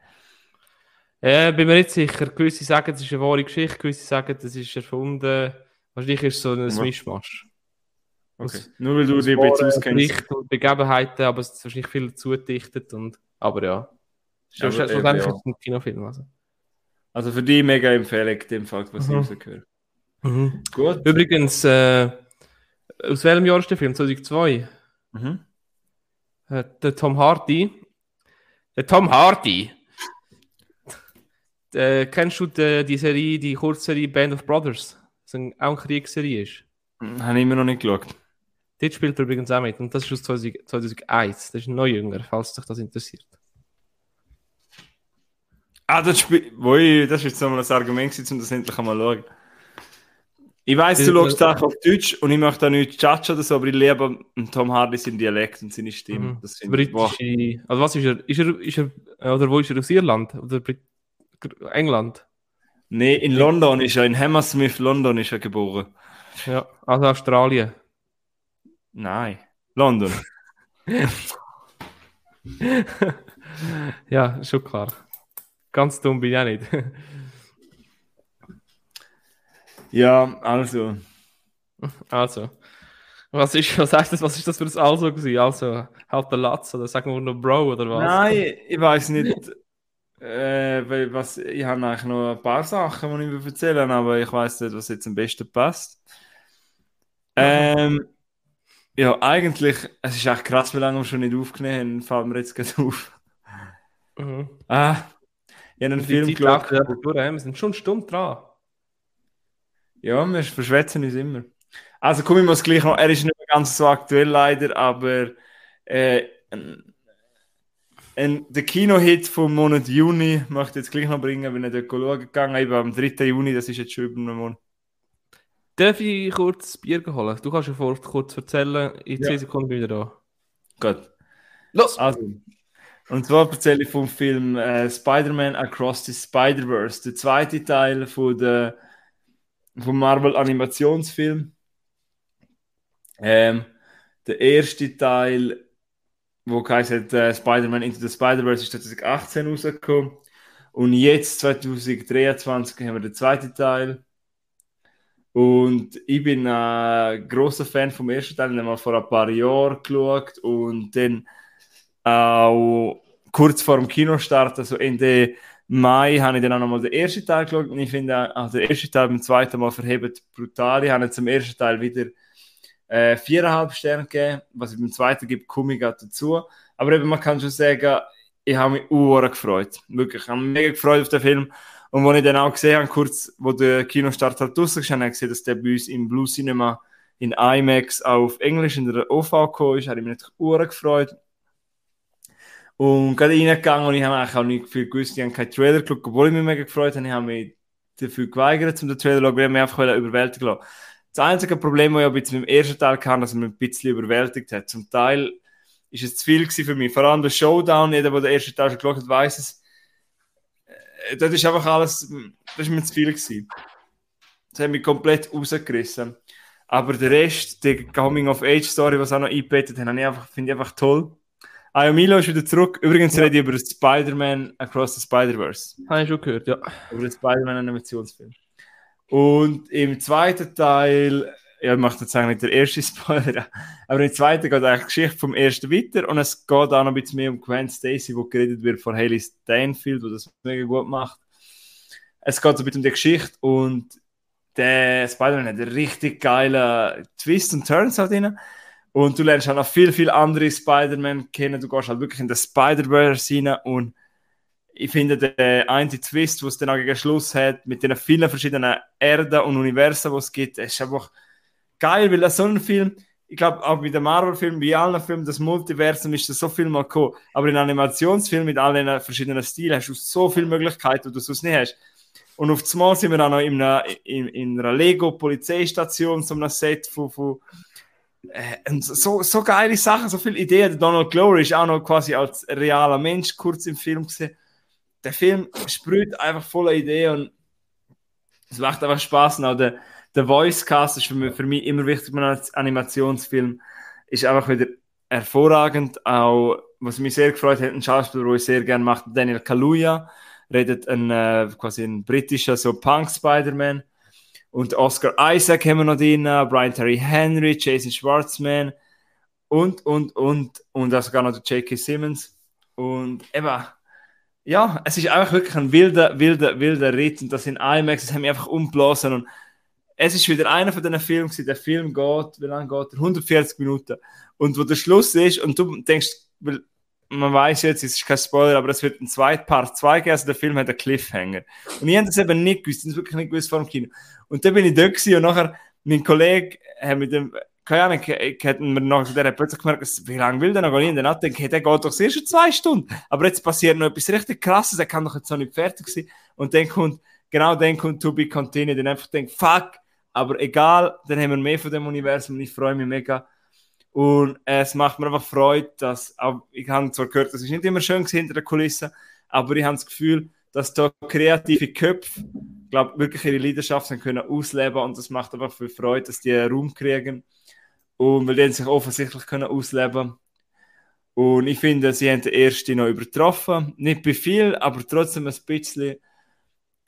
Äh, bin mir nicht sicher. Gewisse sagen, es ist eine wahre Geschichte, gewisse sagen, das ist erfunden. Wahrscheinlich ist es so ein. Mischmasch. Okay. Aus- Nur weil du wahren auskennst. Berichten und Begebenheiten, aber es ist wahrscheinlich viel dazu gedichtet. Und, aber ja. Aber Schlussendlich ja. ist es ein Kinofilm. Also. Also für dich mega Empfehlung, dem Fall, was Mhm. ich rausgehört Gut. Übrigens, äh, aus welchem Jahr ist der Film? 2002? Mhm. Äh, der Tom Hardy. Der Tom Hardy! äh, kennst du die, die Serie, die Kurzserie Band of Brothers? Das ein, auch eine Kriegsserie ist. Habe ich immer noch nicht geschaut. Dort spielt er übrigens auch mit. Und das ist aus 2000, 2001. Das ist noch jünger, falls dich das interessiert. Ah, das, Spiel, wo ich, das ist jetzt nochmal ein Argument, gewesen, um das endlich einmal zu schauen. Ich weiß, du schaust Sachen auf Deutsch und ich möchte da nicht judgen oder so, aber ich liebe Tom Hardy seinen Dialekt und seine Stimme. Mhm. Das finde ich. Britische. Also was ist er? Ist er, ist er äh, oder wo ist er aus Irland? Oder Brit England? Nee, in London ist er, in Hammersmith, London ist er geboren. Ja, also Australien. Nein, London. ja, schon klar. Ganz dumm bin ich auch nicht. ja, also. also. Was ist, was heißt das, was ist das für ein Also gewesen? Also, halt der Latz oder sagen wir nur Bro oder was? Nein, ich weiß nicht. Äh, weil was, ich habe eigentlich noch ein paar Sachen, die ich will erzählen aber ich weiß nicht, was jetzt am besten passt. Ähm, ja, eigentlich, es ist echt krass, wie lange wir schon nicht aufgenommen haben, fällt mir jetzt gerade auf. Mhm. Ah, ich habe einen Film Zeit geschaut. ja wir sind schon Stunde dran. Ja, wir verschwätzen uns immer. Also komm, ich muss gleich noch, er ist nicht mehr ganz so aktuell leider, aber äh, ein, ein, der Kinohit vom Monat Juni möchte ich jetzt gleich noch bringen, wenn ich dort schauen gegangen bin am 3. Juni, das ist jetzt schon über einen Monat. Darf ich kurz Bier holen? Du kannst ja vor, kurz erzählen, in 10 Ja. Sekunden wieder da. Gut. Los! Also, und zwar erzähle ich vom Film äh, Spider-Man Across the Spider-Verse, der zweite Teil von der, vom Marvel Animationsfilm. Ähm, der erste Teil, wo heißt äh, Spider-Man Into the Spider-Verse, ist 2018 rausgekommen. Und jetzt, 2023, haben wir den zweiten Teil. Und ich bin ein großer Fan vom ersten Teil, den haben wir vor ein paar Jahren geschaut und dann auch kurz vor dem Kinostart, also Ende Mai, habe ich dann auch nochmal den ersten Teil geschaut und ich finde auch der erste Teil beim zweiten Mal verhebt brutal. Ich habe zum ersten Teil wieder äh, viereinhalb Sterne gegeben, was ich beim zweiten gibt, komme ich dazu. Aber eben, man kann schon sagen, ich habe mich uhr gefreut. Wirklich, ich habe mich mega gefreut auf den Film. Und als ich dann auch gesehen habe, kurz, wo der Kinostart halt draussen war, habe ich gesehen, dass der bei uns im Blue Cinema in IMAX auf Englisch in der OV gekommen ist, habe ich mich natürlich uhr gefreut. Und gerade reingegangen und ich habe eigentlich auch nicht viel gewusst, ich habe keinen Trailer geschaut, obwohl ich mich mega gefreut habe. Ich habe mich dafür geweigert, um den Trailer zu schauen, weil ich mich einfach überwältigen lassen. Das einzige Problem, das ich mit dem ersten Teil kam, dass er mich ein bisschen überwältigt hat. Zum Teil ist es zu viel für mich. Vor allem der Showdown, jeder, der den ersten Teil schon geschaut hat, weiß es. Äh, Das ist einfach alles, das ist mir zu viel gewesen. Das hat mich komplett rausgerissen. Aber der Rest, die Coming-of-Age-Story, was auch noch eingebettet haben, finde ich einfach toll. Ah ja, Milo ist wieder zurück. Übrigens rede ich über Spider-Man Across the Spider-Verse. Habe ich schon gehört, ja. Über den Spider-Man-Animationsfilm. Und im zweiten Teil, ja, ich mache jetzt eigentlich nicht der erste Spoiler, aber im zweiten geht eigentlich die Geschichte vom ersten weiter und es geht auch noch ein bisschen mehr um Gwen Stacy, wo geredet wird von Haley Stanfield, wo das mega gut macht. Es geht so ein bisschen um die Geschichte und der Spider-Man hat einen richtig geilen Twist und Turns halt drin. Und du lernst halt noch viel, viel andere Spider-Man kennen. Du gehst halt wirklich in den Spider-Verse rein und ich finde, der eine Twist, wo es dann auch gegen Schluss hat, mit den vielen verschiedenen Erden und Universen, die es gibt, ist einfach geil, weil das so ein Film, ich glaube, auch mit den Marvel-Filmen, wie allen Filmen, das Multiversum ist das so viel mal gekommen. Aber in Animationsfilmen mit all den verschiedenen Stilen hast du so viele Möglichkeiten, die du sonst nicht hast. Und auf das Mal sind wir auch noch in einer, in, in einer Lego-Polizeistation, so einem Set von, von äh, so, so geile Sachen, so viele Ideen. Donald Glover ist auch noch quasi als realer Mensch kurz im Film gesehen. Der Film sprüht einfach voller Ideen und es macht einfach Spaß. Und auch der, der Voice Cast ist für mich, für mich immer wichtig als Animationsfilm. Ist einfach wieder hervorragend. Auch, was mich sehr gefreut hat, ein Schauspieler, den ich sehr gerne mache, Daniel Kaluuya, redet ein, äh, quasi ein britischer so Punk Spider-Man. Und Oscar Isaac haben wir noch drin, Brian Terry Henry, Jason Schwartzman und, und, und, und auch sogar noch J.K. Simmons. Und eben, ja, es ist einfach wirklich ein wilder, wilder, wilder Ritt und das in IMAX, das haben mich einfach umblasen und es ist wieder einer von diesen Filmen, der Film geht, wie lange geht er? 140 Minuten. Und wo der Schluss ist und du denkst, weil man weiß jetzt, es ist kein Spoiler, aber es wird ein zweiter Part 2 geben, also der Film hat einen Cliffhanger. Und ich habe das eben nicht gewusst, habe wirklich nicht gewusst vor dem Kino. Und dann bin ich da gewesen und nachher, mein Kollege hat mit dem, keine Ahnung, hat mir nachher, der hat plötzlich gemerkt, wie lange will der noch gehen? Und dann hat er gedacht, der geht doch sehr schon zwei Stunden. Aber jetzt passiert noch etwas richtig krasses, er kann doch jetzt noch nicht fertig sein. Und dann kommt, genau dann kommt To Be Continued, dann einfach denkt, fuck, aber egal, dann haben wir mehr von dem Universum und ich freue mich mega. Und es macht mir einfach Freude, dass, ich habe zwar gehört, das ist nicht immer schön hinter der Kulisse, aber ich habe das Gefühl, dass da kreative Köpfe, glaube wirklich ihre Leidenschaft können ausleben und das macht einfach viel Freude, dass die Raum kriegen. Und weil die sich offensichtlich können ausleben. Und ich finde, sie haben den ersten noch übertroffen, nicht bei viel, aber trotzdem ein bisschen.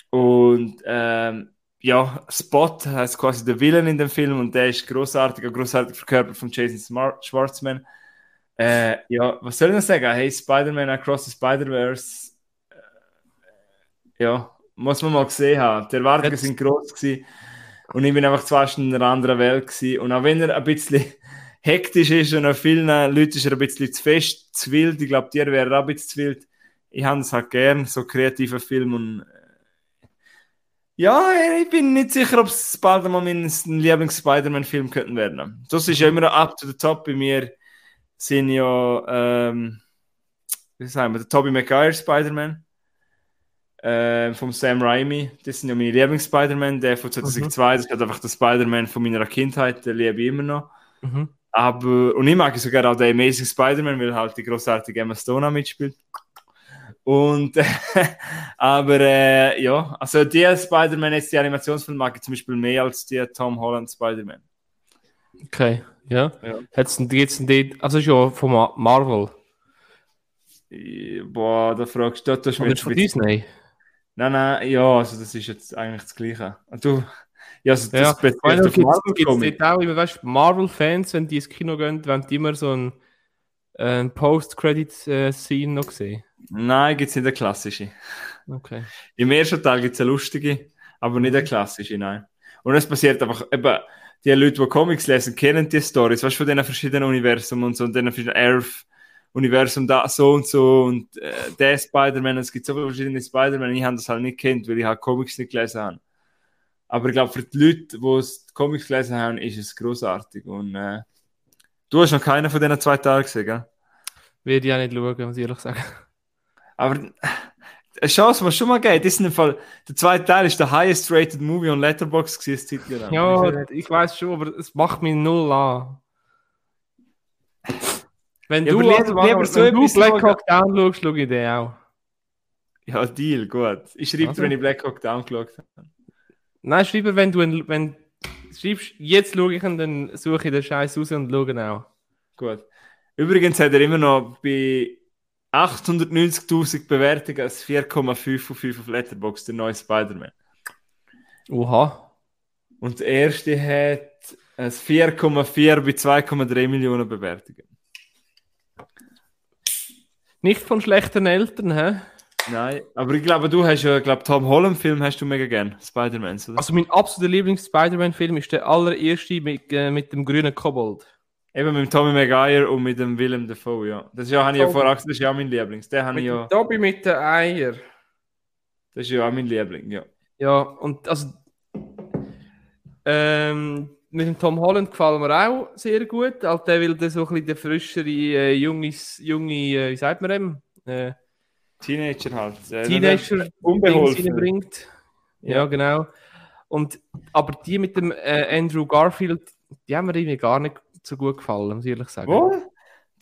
Und ähm, ja, Spot heißt quasi der Villain in dem Film und der ist großartig, großartig verkörpert von Jason Smart Schwartzman. Äh, ja, was soll ich noch sagen? Hey, Spider-Man Across the Spider-Verse. Äh, ja, muss man mal gesehen haben. Die Erwartungen sind groß gewesen und ich bin einfach zwei Stunden in einer anderen Welt gewesen. Und auch wenn er ein bisschen hektisch ist und auf vielen Leuten ist er ein bisschen zu fest, zu wild, ich glaube, dir wäre auch ein bisschen zu wild. Ich habe es halt gern, so kreativer Film und ja, ich bin nicht sicher, ob es bald mal mein Lieblings-Spider-Man-Film könnten werden. Das ist ja immer up to the top. Bei mir sind ja, ähm, wie sagen wir, der Tobey Maguire Spider-Man äh, vom Sam Raimi. Das sind ja meine Lieblings-Spider-Man. Der von 2002, mhm. das ist einfach der Spider-Man von meiner Kindheit, der liebe ich immer noch. Mhm. Aber, und ich mag sogar auch den Amazing Spider-Man, weil halt die großartige Emma Stone mitspielt. Und, aber äh, ja, also der Spider-Man, jetzt die Animationsfilm mag ich zum Beispiel mehr als der Tom Holland Spider-Man. Okay, ja. ja. Hättest du jetzt die, also schon von Marvel? Boah, da fragst du, das ist mir von Disney? Nein, nein, ja, also das ist jetzt eigentlich das Gleiche. Du, ja, also das ja, betrifft Marvel-Fans, wenn die ins Kino gehen, wenn die immer so ein, ein Post-Credit-Scene äh, noch sehen. Nein, gibt es nicht eine klassische. Okay. Im ersten Teil gibt es eine lustige, aber nicht eine klassische, nein. Und es passiert einfach, eben, die Leute, die Comics lesen, kennen die Stories, weißt du, von diesen verschiedenen Universen und so, und den verschiedenen Earth, Universum da so und so und äh, der Spider-Man, es gibt so viele verschiedene Spider-Man, ich habe das halt nicht kennt, weil ich halt Comics nicht gelesen habe. Aber ich glaube, für die Leute, die Comics gelesen haben, ist es großartig. Und äh, du hast noch keinen von diesen zwei Tagen gesehen, gell? Würde ich auch nicht schauen, muss ich ehrlich sagen. Aber eine Chance muss schon mal geben. Das ist in Fall, der zweite Teil ist der highest rated Movie on Letterboxd gewesen, Ja, ich weiß schon, aber es macht mich null an. Wenn ja, du, also, lieber so wenn du Black Hawk Down schaust, schaue ich den auch. Ja, Deal, gut. Ich schreibe also. wenn ich Black Hawk Down geschaut habe. Nein, schreibe, wenn du wenn schreibst, jetzt schaue ich und dann suche ich den Scheiß raus und schaue ihn auch. Gut. Übrigens hat er immer noch bei 890.000 Bewertungen als 4,5 von 5 auf Letterboxd, der neue Spider-Man. Oha. Und der erste hat ein 4,4 bei 2,3 Millionen Bewertungen. Nicht von schlechten Eltern, hä? Nein, aber ich glaube, du hast ja, ich glaube, Tom Holland-Film hast du mega gern, Spider-Man? Also mein absoluter Lieblings-Spider-Man-Film ist der allererste mit, äh, mit dem grünen Kobold. Eben mit dem Tommy Maguire und mit dem Willem Dafoe, ja. Das ist ja, habe ich ja vorher das ist ja auch mein Lieblings. Den habe Mit ich ja, Dobby mit den Eier. das ist ja auch mein Liebling, ja. Ja, und also ähm, mit dem Tom Holland gefallen mir auch sehr gut. Halt, der will so ein bisschen der frischere, äh, junges, junge, äh, wie sagt man dem? Äh, Teenager halt. Äh, Teenager unbeholfen. bringt. Ja. Ja. genau. Und, aber die mit dem äh, Andrew Garfield, die haben mir irgendwie gar nicht so gut gefallen, muss ich ehrlich sagen. Wo?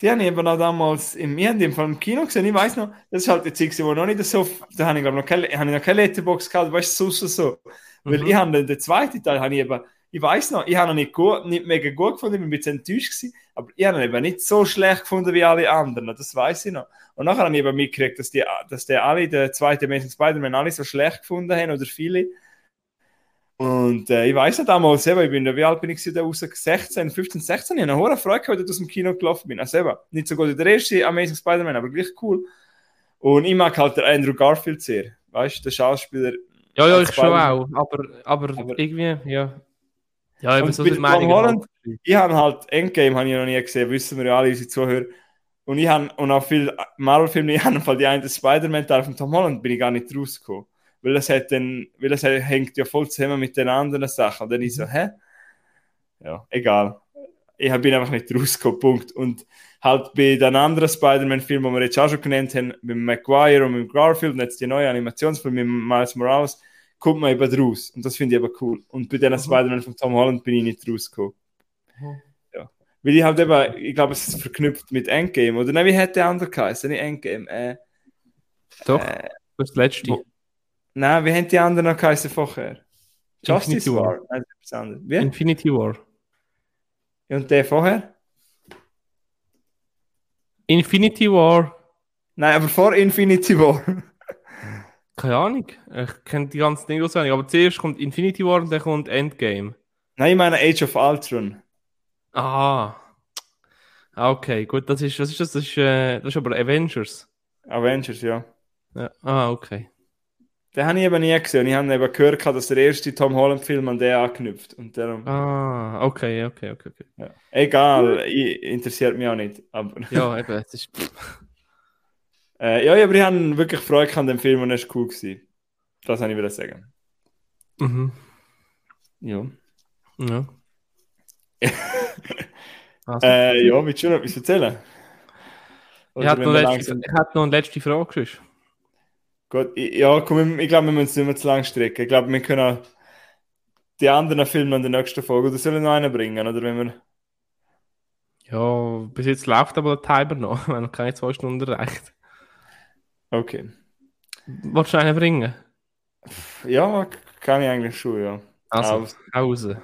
Die habe ich eben auch damals im, haben die im Fall im Kino gesehen. Ich weiß noch, das ist halt die Zeit, wo noch nicht so, da habe ich glaube noch keine, habe ich noch keine Letterbox gehabt, weißt du, so, so. Weil Mhm. ich habe den, zweiten Teil, habe ich eben, ich weiß noch, ich habe ihn nicht gut, nicht mega gut gefunden, ich bin ein bisschen enttäuscht gewesen, aber ich habe ihn eben nicht so schlecht gefunden wie alle anderen, das weiß ich noch. Und nachher habe ich eben mitgekriegt, dass die, dass die alle, der zweite Amazing Spider-Man, alle so schlecht gefunden haben, oder viele. Und äh, ich weiß noch damals, eben, ich bin, wie alt bin ich da raus? 16, 15, 16, ich habe eine hohe Freude gehabt, als ich aus dem Kino gelaufen bin. Also eben, nicht so gut wie der erste Amazing Spider-Man, aber gleich cool. Und ich mag halt den Andrew Garfield sehr, weißt du, der Schauspieler. Ja, ja, ich schon auch. Aber, aber, Aber- irgendwie, ja. Ja, eben so Tom Meinungen Holland-. Ich habe halt Endgame habe ich noch nie gesehen, wissen wir ja alle, unsere Zuhörer. Und ich habe, und auch viele Marvel-Filme, ich habe Fall die einen Spider-Man-Teil von Tom Holland, bin ich gar nicht rausgekommen. Weil das hat dann, weil das hängt ja voll zusammen mit den anderen Sachen. Und dann ich so, hä? Ja, egal. Ich bin einfach nicht rausgekommen, Punkt. Und halt bei den anderen Spider-Man-Filmen, die wir jetzt auch schon genannt haben, mit Maguire und mit Garfield und jetzt die neue Animationsfilm mit Miles Morales, kommt man eben raus. Und das finde ich eben cool. Und bei den Spider-Man von Tom Holland bin ich nicht rausgekommen. Mhm. Weil ich halt eben, ich glaube, es ist verknüpft mit Endgame. Oder nein, wie hätte der andere geheißen? Nicht Endgame. Äh, Doch, äh, das letzte. wo- nein, wie haben die anderen noch geheißen vorher? Justice Infinity War. War. Nein, das ist etwas anderes. Wie? Infinity War. Und der vorher? Infinity War. Nein, aber vor Infinity War. Keine Ahnung. Ich kenne die ganzen Dinge auswendig. Aber zuerst kommt Infinity War und dann kommt Endgame. Nein, ich meine Age of Ultron. Ah. Okay, gut. Das ist, was ist das? Das ist, äh, das ist aber Avengers. Avengers, ja. Ja. Ah, okay. Den habe ich eben nie gesehen. Ich habe eben gehört, dass der erste Tom Holland-Film an den anknüpft. Und darum, Ah, okay, okay, okay, okay. ja. Egal, ich, interessiert mich auch nicht. Aber, Ja, eben, es ist. äh, ja, aber ich habe wirklich Freude an dem Film und er ist cool gewesen. Das habe ich sagen. Mhm. Ja. Ja. Also, Äh, ja, willst du noch etwas erzählen? ich, Oder wenn noch letzte, langsam- hätte noch eine letzte Frage. sonst. Gut, ich, ja, komm, ich, ich glaube, wir müssen es nicht mehr zu lang strecken. Ich glaube, wir können die anderen Filme in der nächsten Folge oder sollen wir noch einen bringen? Oder wenn wir. Ja, bis jetzt läuft aber der Timer noch. Wir haben noch keine zwei Stunden erreicht. Okay. Wolltest du einen bringen? Ja, kann ich eigentlich schon, ja. Also, Aus. Pause.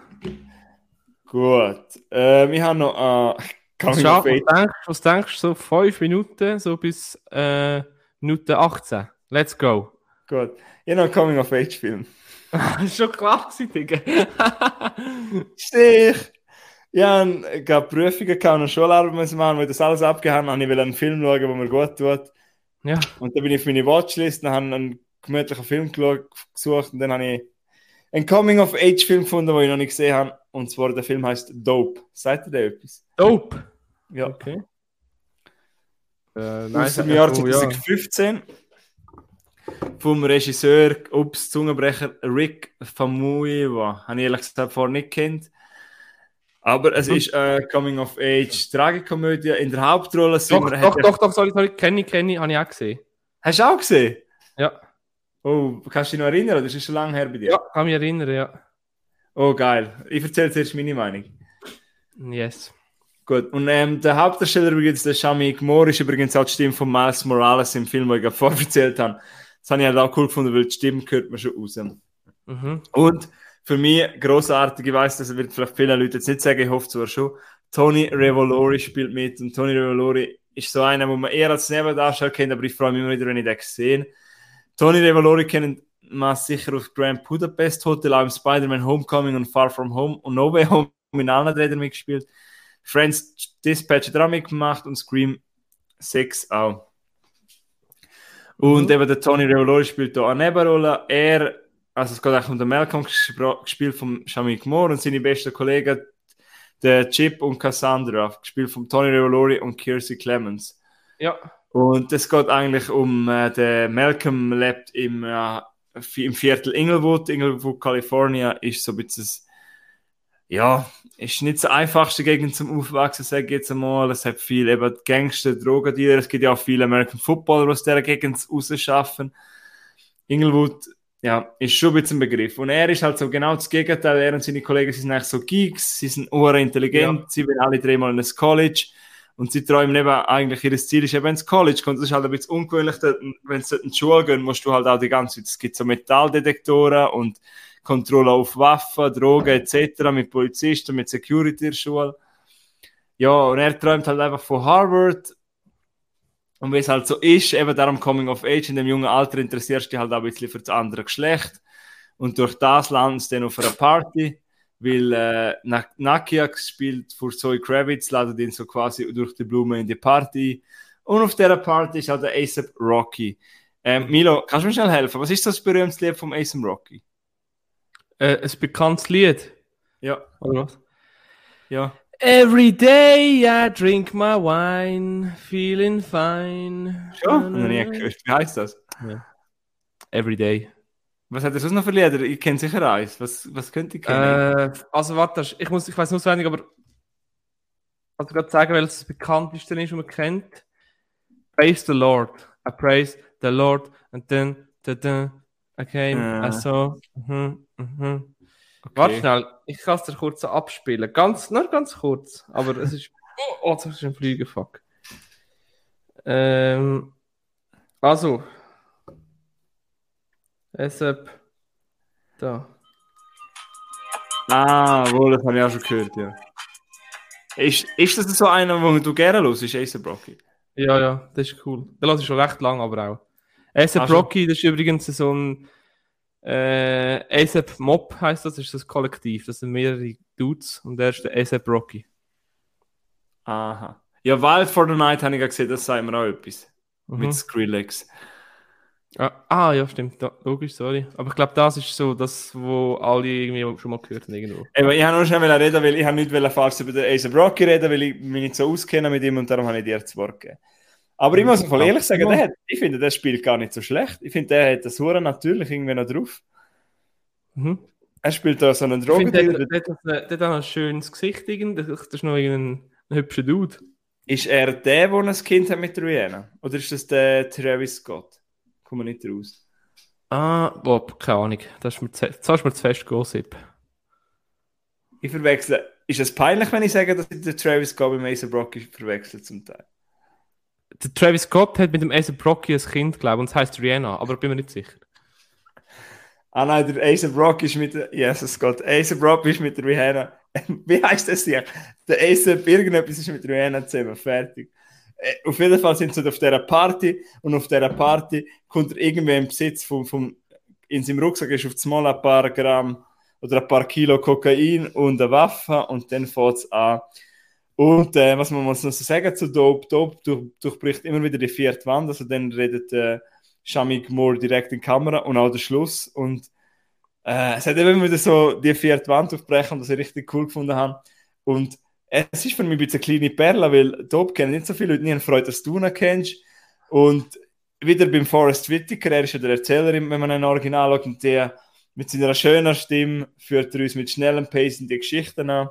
Gut. Äh, wir haben noch äh, Was, Coming was, Age. denkst, was denkst du, so fünf Minuten, so bis äh, Minute 18? Let's go. Gut. Ich habe noch einen Coming of Age Film. schon klar gewesen, Digga. Stich! Ich habe Prüfungen gehabt und Schularbeit machen, weil das alles abgehauen habe. Ich will einen Film schauen, der mir gut tut. ja. Und dann bin ich auf meine Watchlist und habe einen gemütlichen Film gesucht und dann habe ich einen Coming-of-Age-Film gefunden, den ich noch nicht gesehen habe. Und zwar der Film heißt Dope. Sagt ihr der etwas? Dope. Ja. Okay. Äh, Aus dem Jahr oh, ja. 2015 vom Regisseur, ups, Zungenbrecher Rick Famuyiwa. Habe ich ehrlich gesagt vorher nicht kennt. Aber es Mhm. ist eine Coming-of-Age-Tragikomödie. In der Hauptrolle sind Doch, wir... doch, doch, doch, sorry, sorry, kenne ich, habe ich auch gesehen. Hast du auch gesehen? Ja, Oh, kannst du dich noch erinnern? Das ist schon lange her bei dir. ja, kann mich erinnern, ja. Oh, geil. Ich erzähle zuerst meine Meinung. Yes. Gut, und ähm, der Hauptdarsteller übrigens, der Shamik Moore, ist übrigens auch die Stimme von Miles Morales im Film, den ich gerade vorher erzählt habe. Das habe ich halt auch cool gefunden, weil die Stimme hört man schon raus. Mhm. Und für mich großartig, ich weiß, das wird vielleicht viele Leute jetzt nicht sagen, ich hoffe zwar schon, Tony Revolori spielt mit und Tony Revolori ist so einer, wo man eher als Nebendarsteller kennt, aber ich freue mich immer wieder, wenn ich den sehe. Tony Revolori kennt man sicher auf Grand Budapest Hotel, auch im Spider-Man Homecoming und Far From Home und No Way Home in allen Rädern mitgespielt. Friends Dispatch hat auch mitgemacht und Scream 6 auch. Und mhm. eben der Tony Revolori spielt da eine Nebenrolle. Er, also es geht eigentlich um den Malcolm, gespielt von Shamik Moore und seine besten Kollegen, der Chip und Cassandra, gespielt von Tony Revolori und Kiersey Clemens. Ja. Und es geht eigentlich um, äh, der Malcolm lebt im, äh, im Viertel Inglewood. Inglewood, California ist so ein bisschen ja, ist nicht so einfachste Gegend zum Aufwachsen, sage ich jetzt einmal. Es hat viel eben Gangster, Drogendealer. Es gibt ja auch viele American Footballer, die aus dieser Gegend rausschaffen. Inglewood, ja, ist schon ein bisschen ein Begriff. Und er ist halt so genau das Gegenteil. Er und seine Kollegen sind eigentlich so Geeks, sie sind urintelligent, ja. sie will alle dreimal in das College. Und sie träumen eben eigentlich, ihr Ziel ist eben ins College kommt. Das ist halt ein bisschen ungewöhnlich, wenn sie in die Schule gehen, musst du halt auch die ganze Zeit, es gibt so Metalldetektoren und Kontrolle auf Waffen, Drogen etc. mit Polizisten, mit Security in Schule. Ja, und er träumt halt einfach von Harvard. Und wie es halt so ist, eben darum Coming of Age, in dem jungen Alter interessierst du dich halt auch ein bisschen für das andere Geschlecht. Und durch das landest du dann auf einer Party, weil äh, Nakia spielt für Zoe Kravitz, ladet ihn so quasi durch die Blume in die Party. Und auf dieser Party ist halt der ASAP Rocky. Ähm, Milo, kannst du mir schnell helfen? Was ist das berühmte Lied vom ASAP Rocky? Äh, ein bekanntes Lied. Ja. Oder was? Ja. Every day I drink my wine, feeling fine. Schon? Noch nie gehört. Wie heißt das? Ja. Every day. Was hat er sonst noch für Lieder? Ich kenne sicher eins. Was, was könnte ich kennen? Äh, also warte, ich, muss, ich weiß nur so wenig, aber also gerade sagen, welches das bekannteste ist, was man kennt. Praise the Lord. I praise the Lord. And then, then, then okay, ja. also, mhm, Mhm. Okay. Warte schnell, ich kann es dir kurz abspielen. Ganz, nur ganz kurz. Aber es ist. Oh, das ist ein Fliegen, fuck. Ähm, also. Deshalb. Da. Ah, wohl, das habe ich auch schon gehört, ja. Ist, ist das so einer, wo du gerne los ist, Ace Brocky? Ja, ja, das ist cool. Der lasse ich schon recht lang, aber auch. Ace Brocky, das ist übrigens so ein äh, ASAP Mob heißt das, ist das Kollektiv. Das sind mehrere Dudes und der ist der ASAP Rocky. Aha. Ja, Wild for the Night habe ich ja gesehen, das sei mir auch etwas. Mhm. Mit Skrillex. Ah, ah, ja, stimmt. Ja, logisch, sorry. Aber ich glaube, das ist so das, wo alle irgendwie schon mal gehört haben. Irgendwo. Eben, ich habe nur schon reden, weil ich habe nicht falsch über den ASAP Rocky reden, weil ich mich nicht so auskenne mit ihm und darum habe ich dir das Wort gegeben. Aber ich muss voll ehrlich sagen, der hat, ich finde, der spielt gar nicht so schlecht. Ich finde, der hat das Hure natürlich irgendwie noch drauf. Mhm. Er spielt da so einen Drogen. Der, der, der, der, hat ein schönes Gesicht. Das ist noch ein hübscher Dude. Ist er der, der ein Kind hat mit Rihanna? Oder ist das der Travis Scott? Kommen wir nicht raus. Ah, Bob, keine Ahnung. Das ist mir zu, das ist mir zu fest Gossip. Ich verwechsle. Ist es peinlich, wenn ich sage, dass ich den Travis Scott mit Mason Brocky verwechsel zum Teil? Der Travis Scott hat mit dem Ace Brocky ein Kind, glaube ich, und es heißt Rihanna, aber bin mir nicht sicher. Ah nein, der Ace Brock ist mit der. Jesus Gott, Ace Brock ist mit der Rihanna. Wie heißt das hier? Der Ace irgendetwas ist mit Rihanna zusammen. Fertig. Äh, auf jeden Fall sind sie auf dieser Party und auf dieser Party kommt er irgendwie im Besitz vom, vom in seinem Rucksack ist auf das Mal ein paar Gramm oder ein paar Kilo Kokain und eine Waffe und dann fängt es an. Und äh, was man muss noch so sagen zu Dope, Dope durch, durchbricht immer wieder die vierte Wand, also dann redet äh, Shamik Moore direkt in die Kamera und auch der Schluss. Und äh, es hat immer wieder so die vierte Wand durchbrechen, was ich richtig cool gefunden habe. Und es ist für mich ein bisschen eine kleine Perle, weil Dope kennen nicht so viele Leute, nie eine Freude, dass du ihn kennst. Und wieder beim Forrest Whitaker, er ist ja der Erzähler, wenn man ein Original schaut und der mit seiner schönen Stimme führt er uns mit schnellem Pace in die Geschichten an.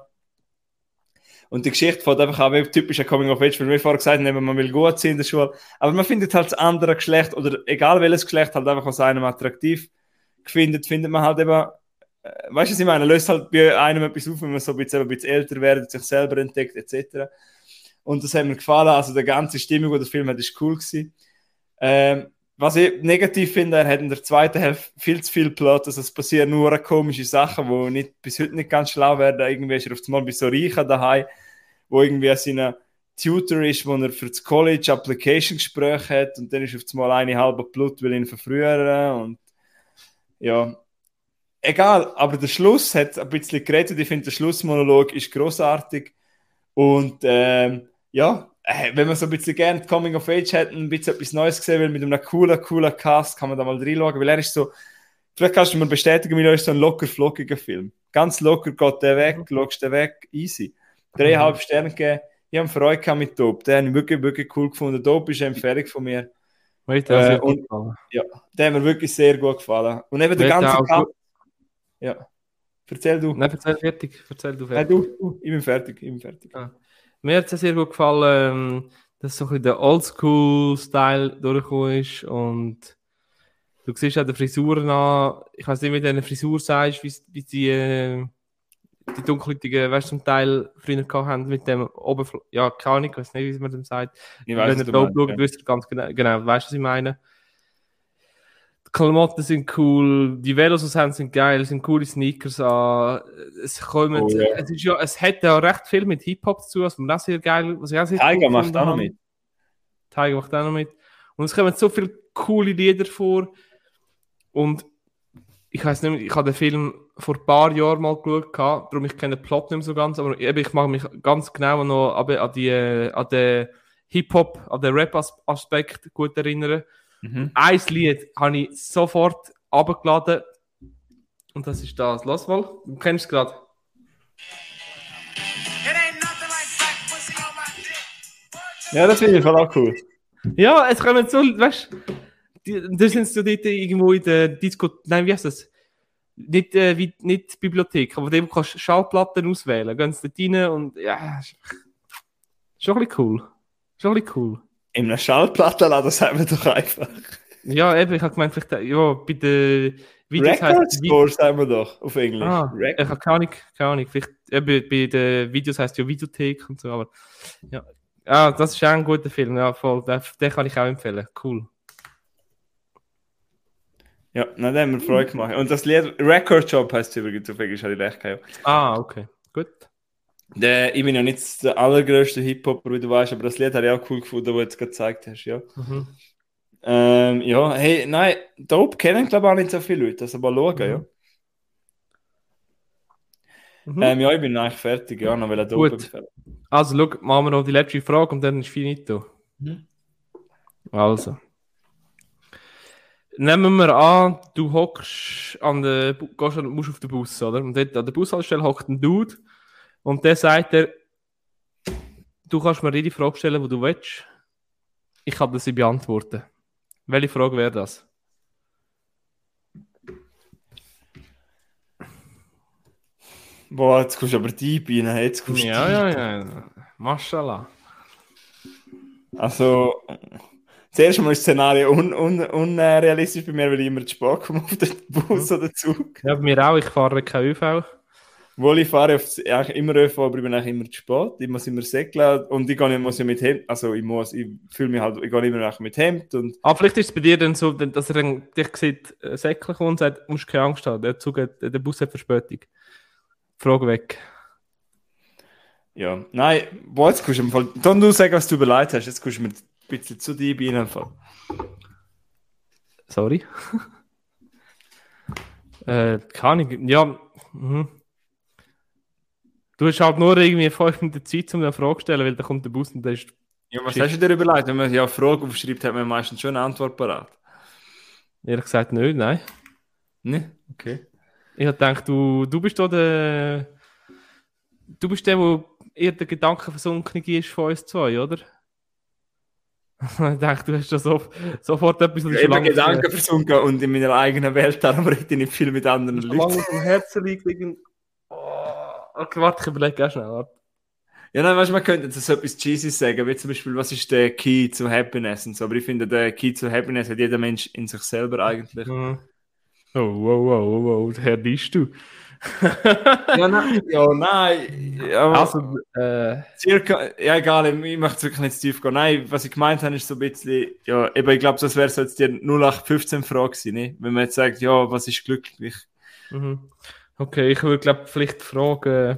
Und die Geschichte fängt einfach auch wie typischer Coming of Age, weil wir vorher gesagt haben, man will gut sein in der Schule. Aber man findet halt das andere Geschlecht oder egal welches Geschlecht halt einfach aus einem attraktiv findet, findet man halt eben, weißt du, was ich meine? Löst halt bei einem etwas auf, wenn man so ein bisschen, ein bisschen älter wird, sich selber entdeckt, etc. Und das hat mir gefallen. Also, die ganze Stimmung, die der Film hat, ist cool gewesen. Ähm, was ich negativ finde, er hat in der zweiten Hälfte viel zu viel Plot, also es passieren nur komische Sachen, die nicht, bis heute nicht ganz schlau werden. Irgendwie ist er auf einmal bei so Reichen daheim wo irgendwie seine Tutor ist, wo er für das College Application Gespräch hat und dann ist auf einmal eine halbe Blut, will ihn verfrühen und ja, egal, aber der Schluss hat ein bisschen geredet. Ich finde, der Schlussmonolog ist großartig und ähm, ja, äh, wenn man so ein bisschen gerne Coming of Age hat, ein bisschen etwas Neues gesehen will mit einem coolen, coolen Cast, kann man da mal reinschauen, weil er ist so, vielleicht kannst du mir bestätigen, Milo ist so ein locker flockiger Film. Ganz locker geht der weg, mhm. schaust den weg, easy. Dreieinhalb mhm. Sterne gegeben. Ich habe Freude gehabt mit Dope. Den habe ich wirklich, wirklich cool gefunden. Dope ist eine Empfehlung von mir. Wait, äh, und, ja, der hat mir wirklich sehr gut gefallen. Und eben der ganze Cast. Ja. Erzähl du. Nein, erzähl fertig. Erzähl du fertig. Nein, du, du. Ich bin fertig. Ich bin fertig. Ah. Mir hat es sehr gut gefallen, ähm, dass so ein bisschen der Oldschool-Style durchgekommen ist und du siehst auch die Frisuren an. Ich weiß nicht, wie du eine Frisur sagst, wie, wie die, äh, die dunkelhäutigen, weißt du, zum Teil früher haben mit dem Oberfläche. Ja, keine Ahnung, ich weiß nicht, wie man das sagt. Ich weiß, Wenn ihr da schaut, ja. wisst ihr ganz genau, genau, weißt du, was ich meine. Klamotten sind cool, die Velos, die haben, sind geil, es sind coole Sneakers an. Es, kommen, oh, ja. es, ist ja, es hat ja recht viel mit Hip-Hop zu tun, was man auch sehr geil was ich auch sehr Tiger cool macht auch noch mit. Tiger macht auch noch mit. Und es kommen so viele coole Lieder vor. Und ich weiß nicht, ich habe den Film vor ein paar Jahren mal geschaut, darum ich kenne den Plot nicht mehr so ganz, aber ich mag mich ganz genau noch an, die, an den Hip-Hop, an den Rap-Aspekt gut erinnern. Mhm. Ein Lied habe ich sofort abgeladen und das ist das. Lass mal, du kennst es gerade. Ja, das finde ich voll auch cool. Ja, es kommen so, weißt du, da sind so dort irgendwo in der Disco, nein, wie heißt das? Nicht, äh, wie, nicht Bibliothek, aber dem kannst du Schallplatten auswählen. Gehen sie dort rein und ja, schon ein bisschen cool. Schon ein bisschen cool. In einer Schallplattenladen sagen wir doch einfach. Ja, eben, ich habe gemeint, vielleicht, ja, bei den Videos Record heißt Store sagen wir doch auf Englisch. Ah, ich habe keine Ahnung, keine Ahnung. Vielleicht, eben, bei den Videos heißt ja Videothek und so, aber ja. Ah, das ist auch ein guter Film, ja, voll. Den, den kann ich auch empfehlen. Cool. Ja, na, den haben wir Freude gemacht. Und das Lied Record Job heißt es übrigens auf Englisch, habe ich recht gehabt. Ah, okay, gut. Der, ich bin ja nicht der allergrößte Hip-Hopper, wie du weißt, aber das Lied habe ich auch cool gefunden, wo du jetzt gezeigt hast, ja. Mhm. Ähm, ja, hey, nein, Dope kennen glaube ich auch nicht so viele Leute, also mal schauen, mhm. ja. Mhm. Ähm, ja, ich bin eigentlich fertig, ja, noch will ich Dope empfehlen. Also, schau, machen wir noch die letzte Frage und dann ist finito. Mhm. Also. Nehmen wir an, du hockst an der, gehst, musst auf den Bus, oder? Und dort an der Bushaltestelle hockt ein Dude und der sagt dir, du kannst mir jede Frage stellen, die du willst. Ich kann sie beantworten. Welche Frage wäre das? Boah, jetzt kommst du aber deep rein. Jetzt kommst ja, ja, ja. Mashallah. Also, zuerst mal ist das Szenario un, un, unrealistisch bei mir, weil ich immer zu spät komme auf den Bus oder Zug. Ja, bei mir auch. Ich fahre kein ÖV. Wohl, ich fahre auf, eigentlich immer ÖV, aber ich bin eigentlich immer zu spät. Ich muss immer säckeln und ich gehe muss ja mit Hemd, also ich muss, ich fühle mich halt, ich gehe immer mit Hemd und... Ah, vielleicht ist es bei dir dann so, dass er dann dich sieht, äh, säckeln kommt und sagt, musst keine Angst haben, der Zug hat, der Bus hat Verspätung. Frage weg. Ja, nein, boah, jetzt kannst du im Fall, dann du sagen, was du überlegt hast, jetzt kannst du mir ein bisschen zu dir bei Fall. Sorry. äh, keine Ahnung, ja, mhm. Du hast halt nur irgendwie fünf Minuten Zeit, um eine Frage zu stellen, weil da kommt der Bus und der ist. Ja, was hast du dir überlegt? Wenn man ja eine Frage aufschreibt, hat man meistens schon eine Antwort parat. Ehrlich gesagt nicht, nein. Ne? Okay. Ich habe gedacht, du, du bist da der. Du bist der, der eher der Gedanke versunken ist von uns zwei, oder? ich dachte, du hast da so, sofort etwas, was ich bin Gedanken versunken und in meiner eigenen Welt, darum rede ich nicht viel mit anderen Leuten. Solange auf dem Herzen liegt, Okay, warte, ich überlege auch schnell. Warte. Ja, nein, weißt du, man könnte so etwas cheesy sagen, wie zum Beispiel, was ist der Key zu Happiness und so, aber ich finde, der Key zu Happiness hat jeder Mensch in sich selber eigentlich. Mhm. Oh, wow, wow, wow, wow, Herr bist du. ja, nein, ja, nein. Ja, also, äh, circa, ja, egal, ich möchte wirklich nicht zu tief gehen. Nein, was ich gemeint habe, ist so ein bisschen, ja, eben, ich glaube, das wäre so jetzt die 0815-Frage gewesen, ne? wenn man jetzt sagt, ja, was ist glücklich? Mhm. Okay, ich würde glaube vielleicht fragen,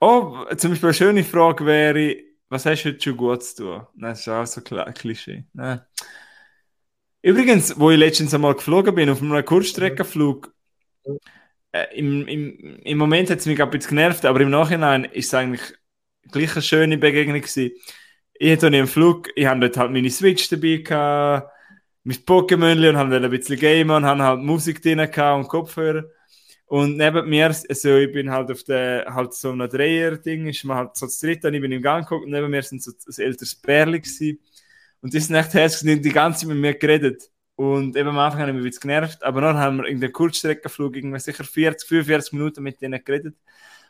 Oh, zum Beispiel eine schöne Frage wäre, was hast du heute schon gut zu tun? Nein, das ist auch so ein Klischee. Nein. Übrigens, wo ich letztens einmal geflogen bin, auf einem Kurzstreckenflug, äh, im, im, im Moment hat es mich ein bisschen genervt, aber im Nachhinein ist es eigentlich gleich eine schöne Begegnung gewesen. Ich hatte im Flug, ich hatte dort halt meine Switch dabei gehabt, mein Pokémon und habe ein bisschen gamen und habe halt Musik drin und Kopfhörer. Und neben mir, also ich bin halt auf der, halt so einem Dreier-Ding, ist man halt so das dritte und ich bin im Gang geguckt und neben mir sind so ein älteres Pärchen gewesen. Und die sind echt herzlich und die ganze Zeit mit mir geredet. Und eben am Anfang habe ich mich genervt, aber dann haben wir in der Kurzstreckenflug irgendwie sicher 40, 45 Minuten mit denen geredet.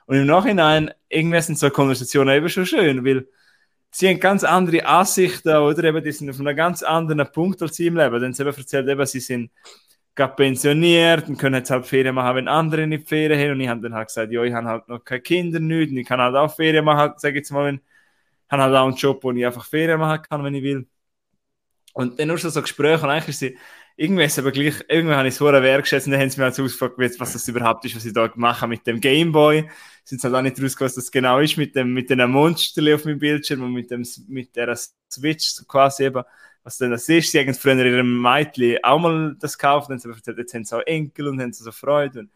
Und im Nachhinein, irgendwie sind so Konversationen eben schon schön, weil sie haben ganz andere Ansichten oder eben die sind auf einem ganz anderen Punkt als sie im Leben. Dann sie eben erzählt, eben, sie sind gerade pensioniert und können jetzt halt Ferien machen, wenn andere nicht Ferien haben. Und ich habe dann halt gesagt, ja, ich habe halt noch keine Kinder, nicht, und ich kann halt auch Ferien machen, sage ich jetzt mal, wenn, ich habe halt auch einen Job, wo ich einfach Ferien machen kann, wenn ich will. Und dann nur schon so Gespräche und eigentlich ist sie, irgendwie ist aber gleich, irgendwie habe ich es vorher wertgeschätzt und dann haben sie mir halt ausgefragt, was das überhaupt ist, was ich da mache mit dem Gameboy. Sind halt auch nicht rausgekommen, was das genau ist, mit dem, mit den Monsterli auf meinem Bildschirm und mit dem, mit der Switch quasi eben. Was denn das ist, sie haben früher ihrem Mädchen auch mal das gekauft, und dann haben sie jetzt haben sie auch Enkel und haben sie so Freude. Und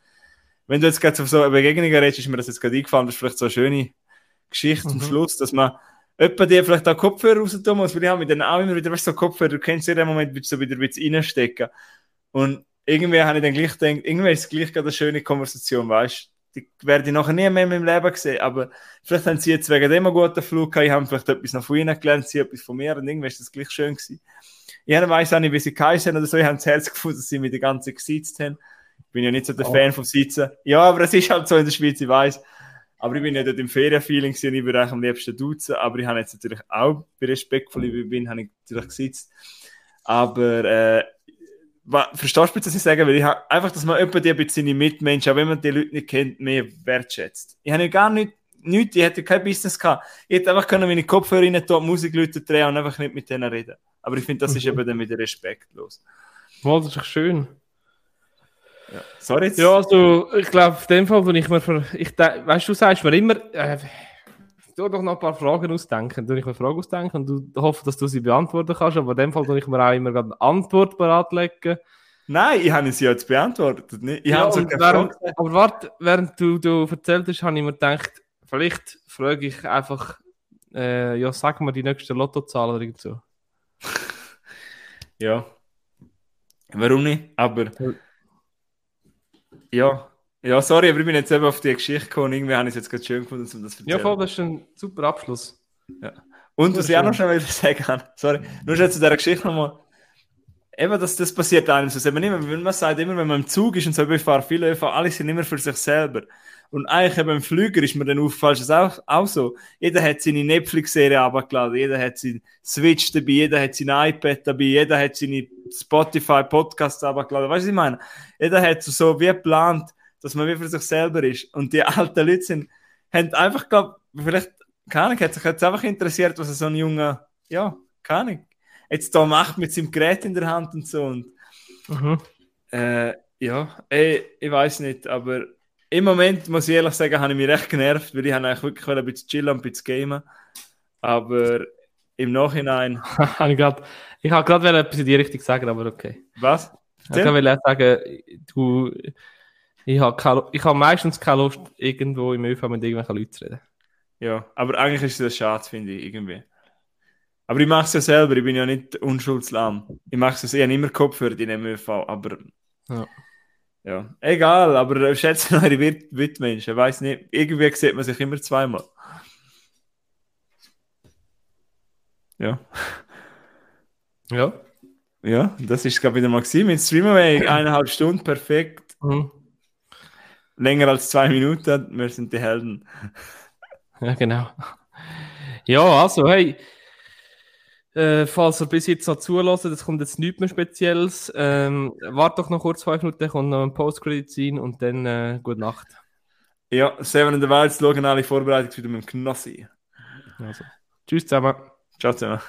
wenn du jetzt gerade auf so eine Begegnung redest, ist mir das jetzt gerade eingefallen, das ist vielleicht so eine schöne Geschichte mhm. zum Schluss, dass man, Etwa die vielleicht auch Kopfhörer raus tun muss, weil ich habe mit denen auch immer wieder, weißt du, so Kopfhörer, du kennst ja den Moment, willst du so wieder ein bisschen reinstecken. Und irgendwie habe ich dann gleich gedacht, irgendwie ist es gleich gerade eine schöne Konversation, weißt du? Die werde ich nachher nie mehr in meinem Leben sehen, aber vielleicht haben sie jetzt wegen dem einen guten Flug gehabt, ich habe vielleicht etwas noch von ihnen gelernt, sie etwas von mir und irgendwie ist das gleich schön gewesen. Ich weiß auch nicht, wie sie geheißen oder so, ich habe das Herz gefunden, dass sie mit der ganzen gesitzt haben. Ich bin ja nicht so der oh. Fan vom Sitzen. Ja, aber es ist halt so in der Schweiz, ich weiß. Aber ich bin ja dort im Ferienfeeling und ich würde eigentlich am liebsten duzen. Aber ich habe jetzt natürlich auch, bei respektvoll wie ich bin, habe ich natürlich gesitzt. Aber, äh, verstehst du, was ich sage? Weil ich habe einfach, dass man ein bisschen seine Mitmenschen, auch wenn man die Leute nicht kennt, mehr wertschätzt. Ich habe ja gar nicht, nichts, ich hätte kein Business gehabt. Ich hätte einfach können meine Kopfhörer rein tun, Musikleute drehen und einfach nicht mit denen reden. Aber ich finde, das ist mhm. eben dann wieder respektlos. Wow, das ist doch schön. Ja. Sorry jetzt. Ja, also ich glaube, in dem Fall, wo ich mir ich weißt du, sagst mir immer, äh, tu doch noch ein paar Fragen ausdenken. Du ich mir Fragen ausdenken und du hoffe, dass du sie beantworten kannst, aber in dem Fall tue ich mir auch immer eine Antwort bereitlegen. Nein, ich habe sie jetzt beantwortet. Ich ja, so während, aber warte, während du, du erzählt hast, habe ich mir gedacht, vielleicht frage ich einfach, äh, ja, sag mal die nächste Lottozahl oder so. ja. Warum nicht? Aber. Ja, ja, sorry, aber ich bin jetzt eben auf die Geschichte gekommen irgendwie habe ich es jetzt gerade schön gefunden, um das zu erzählen. Ja, voll, das ist ein super Abschluss. Ja. Und was ich auch noch schnell sagen kann, sorry, nur schon zu dieser Geschichte nochmal. Eben, dass das passiert einem so. Eben immer, wenn man sagt, immer wenn man im Zug ist und so, ich fahre viele ÖV, alle sind immer für sich selber. Und eigentlich eben im Flüger ist mir dann aufgefallen, ist auch, auch so. Jeder hat seine Netflix-Serie abgeladen, jeder hat seinen Switch dabei, jeder hat sein iPad dabei, jeder hat seine Spotify-Podcasts abgeladen. Weißt du, was ich meine? Jeder hat so wie geplant, dass man wie für sich selber ist. Und die alten Leute sind, haben einfach, glaube vielleicht, keine Ahnung, hat sich jetzt einfach interessiert, was so ein junger, ja, keine Ahnung, jetzt da macht mit seinem Gerät in der Hand und so. Und, mhm. äh, ja, ey, ich weiß nicht, aber im Moment, muss ich ehrlich sagen, habe ich mich recht genervt, weil ich eigentlich wirklich ein bisschen chillen und ein bisschen gamen. Aber im Nachhinein. ich habe gerade etwas in die Richtung sagen, aber okay. Was? Ich wollte sagen, du, ich habe, ich habe meistens keine Lust, irgendwo im ÖV mit irgendwelchen Leuten zu reden. Ja, aber eigentlich ist das schade, finde ich, irgendwie. Aber ich mache es ja selber, ich bin ja nicht unschuldslahm. Ich mache es, ich habe immer Kopfhörer in dem ÖV, aber. Ja. Ja, egal, aber schätzen eure Witmenschen, weiß nicht. Irgendwie sieht man sich immer zweimal. Ja. Ja. Ja, das ist gerade wieder mal gewesen. Mit Streamaway eineinhalb Stunden, perfekt. Mhm. Länger als zwei Minuten, wir sind die Helden. Ja, genau. Ja, also, hey, äh, falls ihr bis jetzt noch zulassen, das kommt jetzt nichts mehr Spezielles. Ähm, wart doch noch kurz fünf Minuten, kommt noch ein Post-Credit sein und dann äh, gute Nacht. Ja, Seven in the Wild, schauen alle Vorbereitung wieder mit dem Knossi. Also, tschüss zusammen. Ciao zusammen.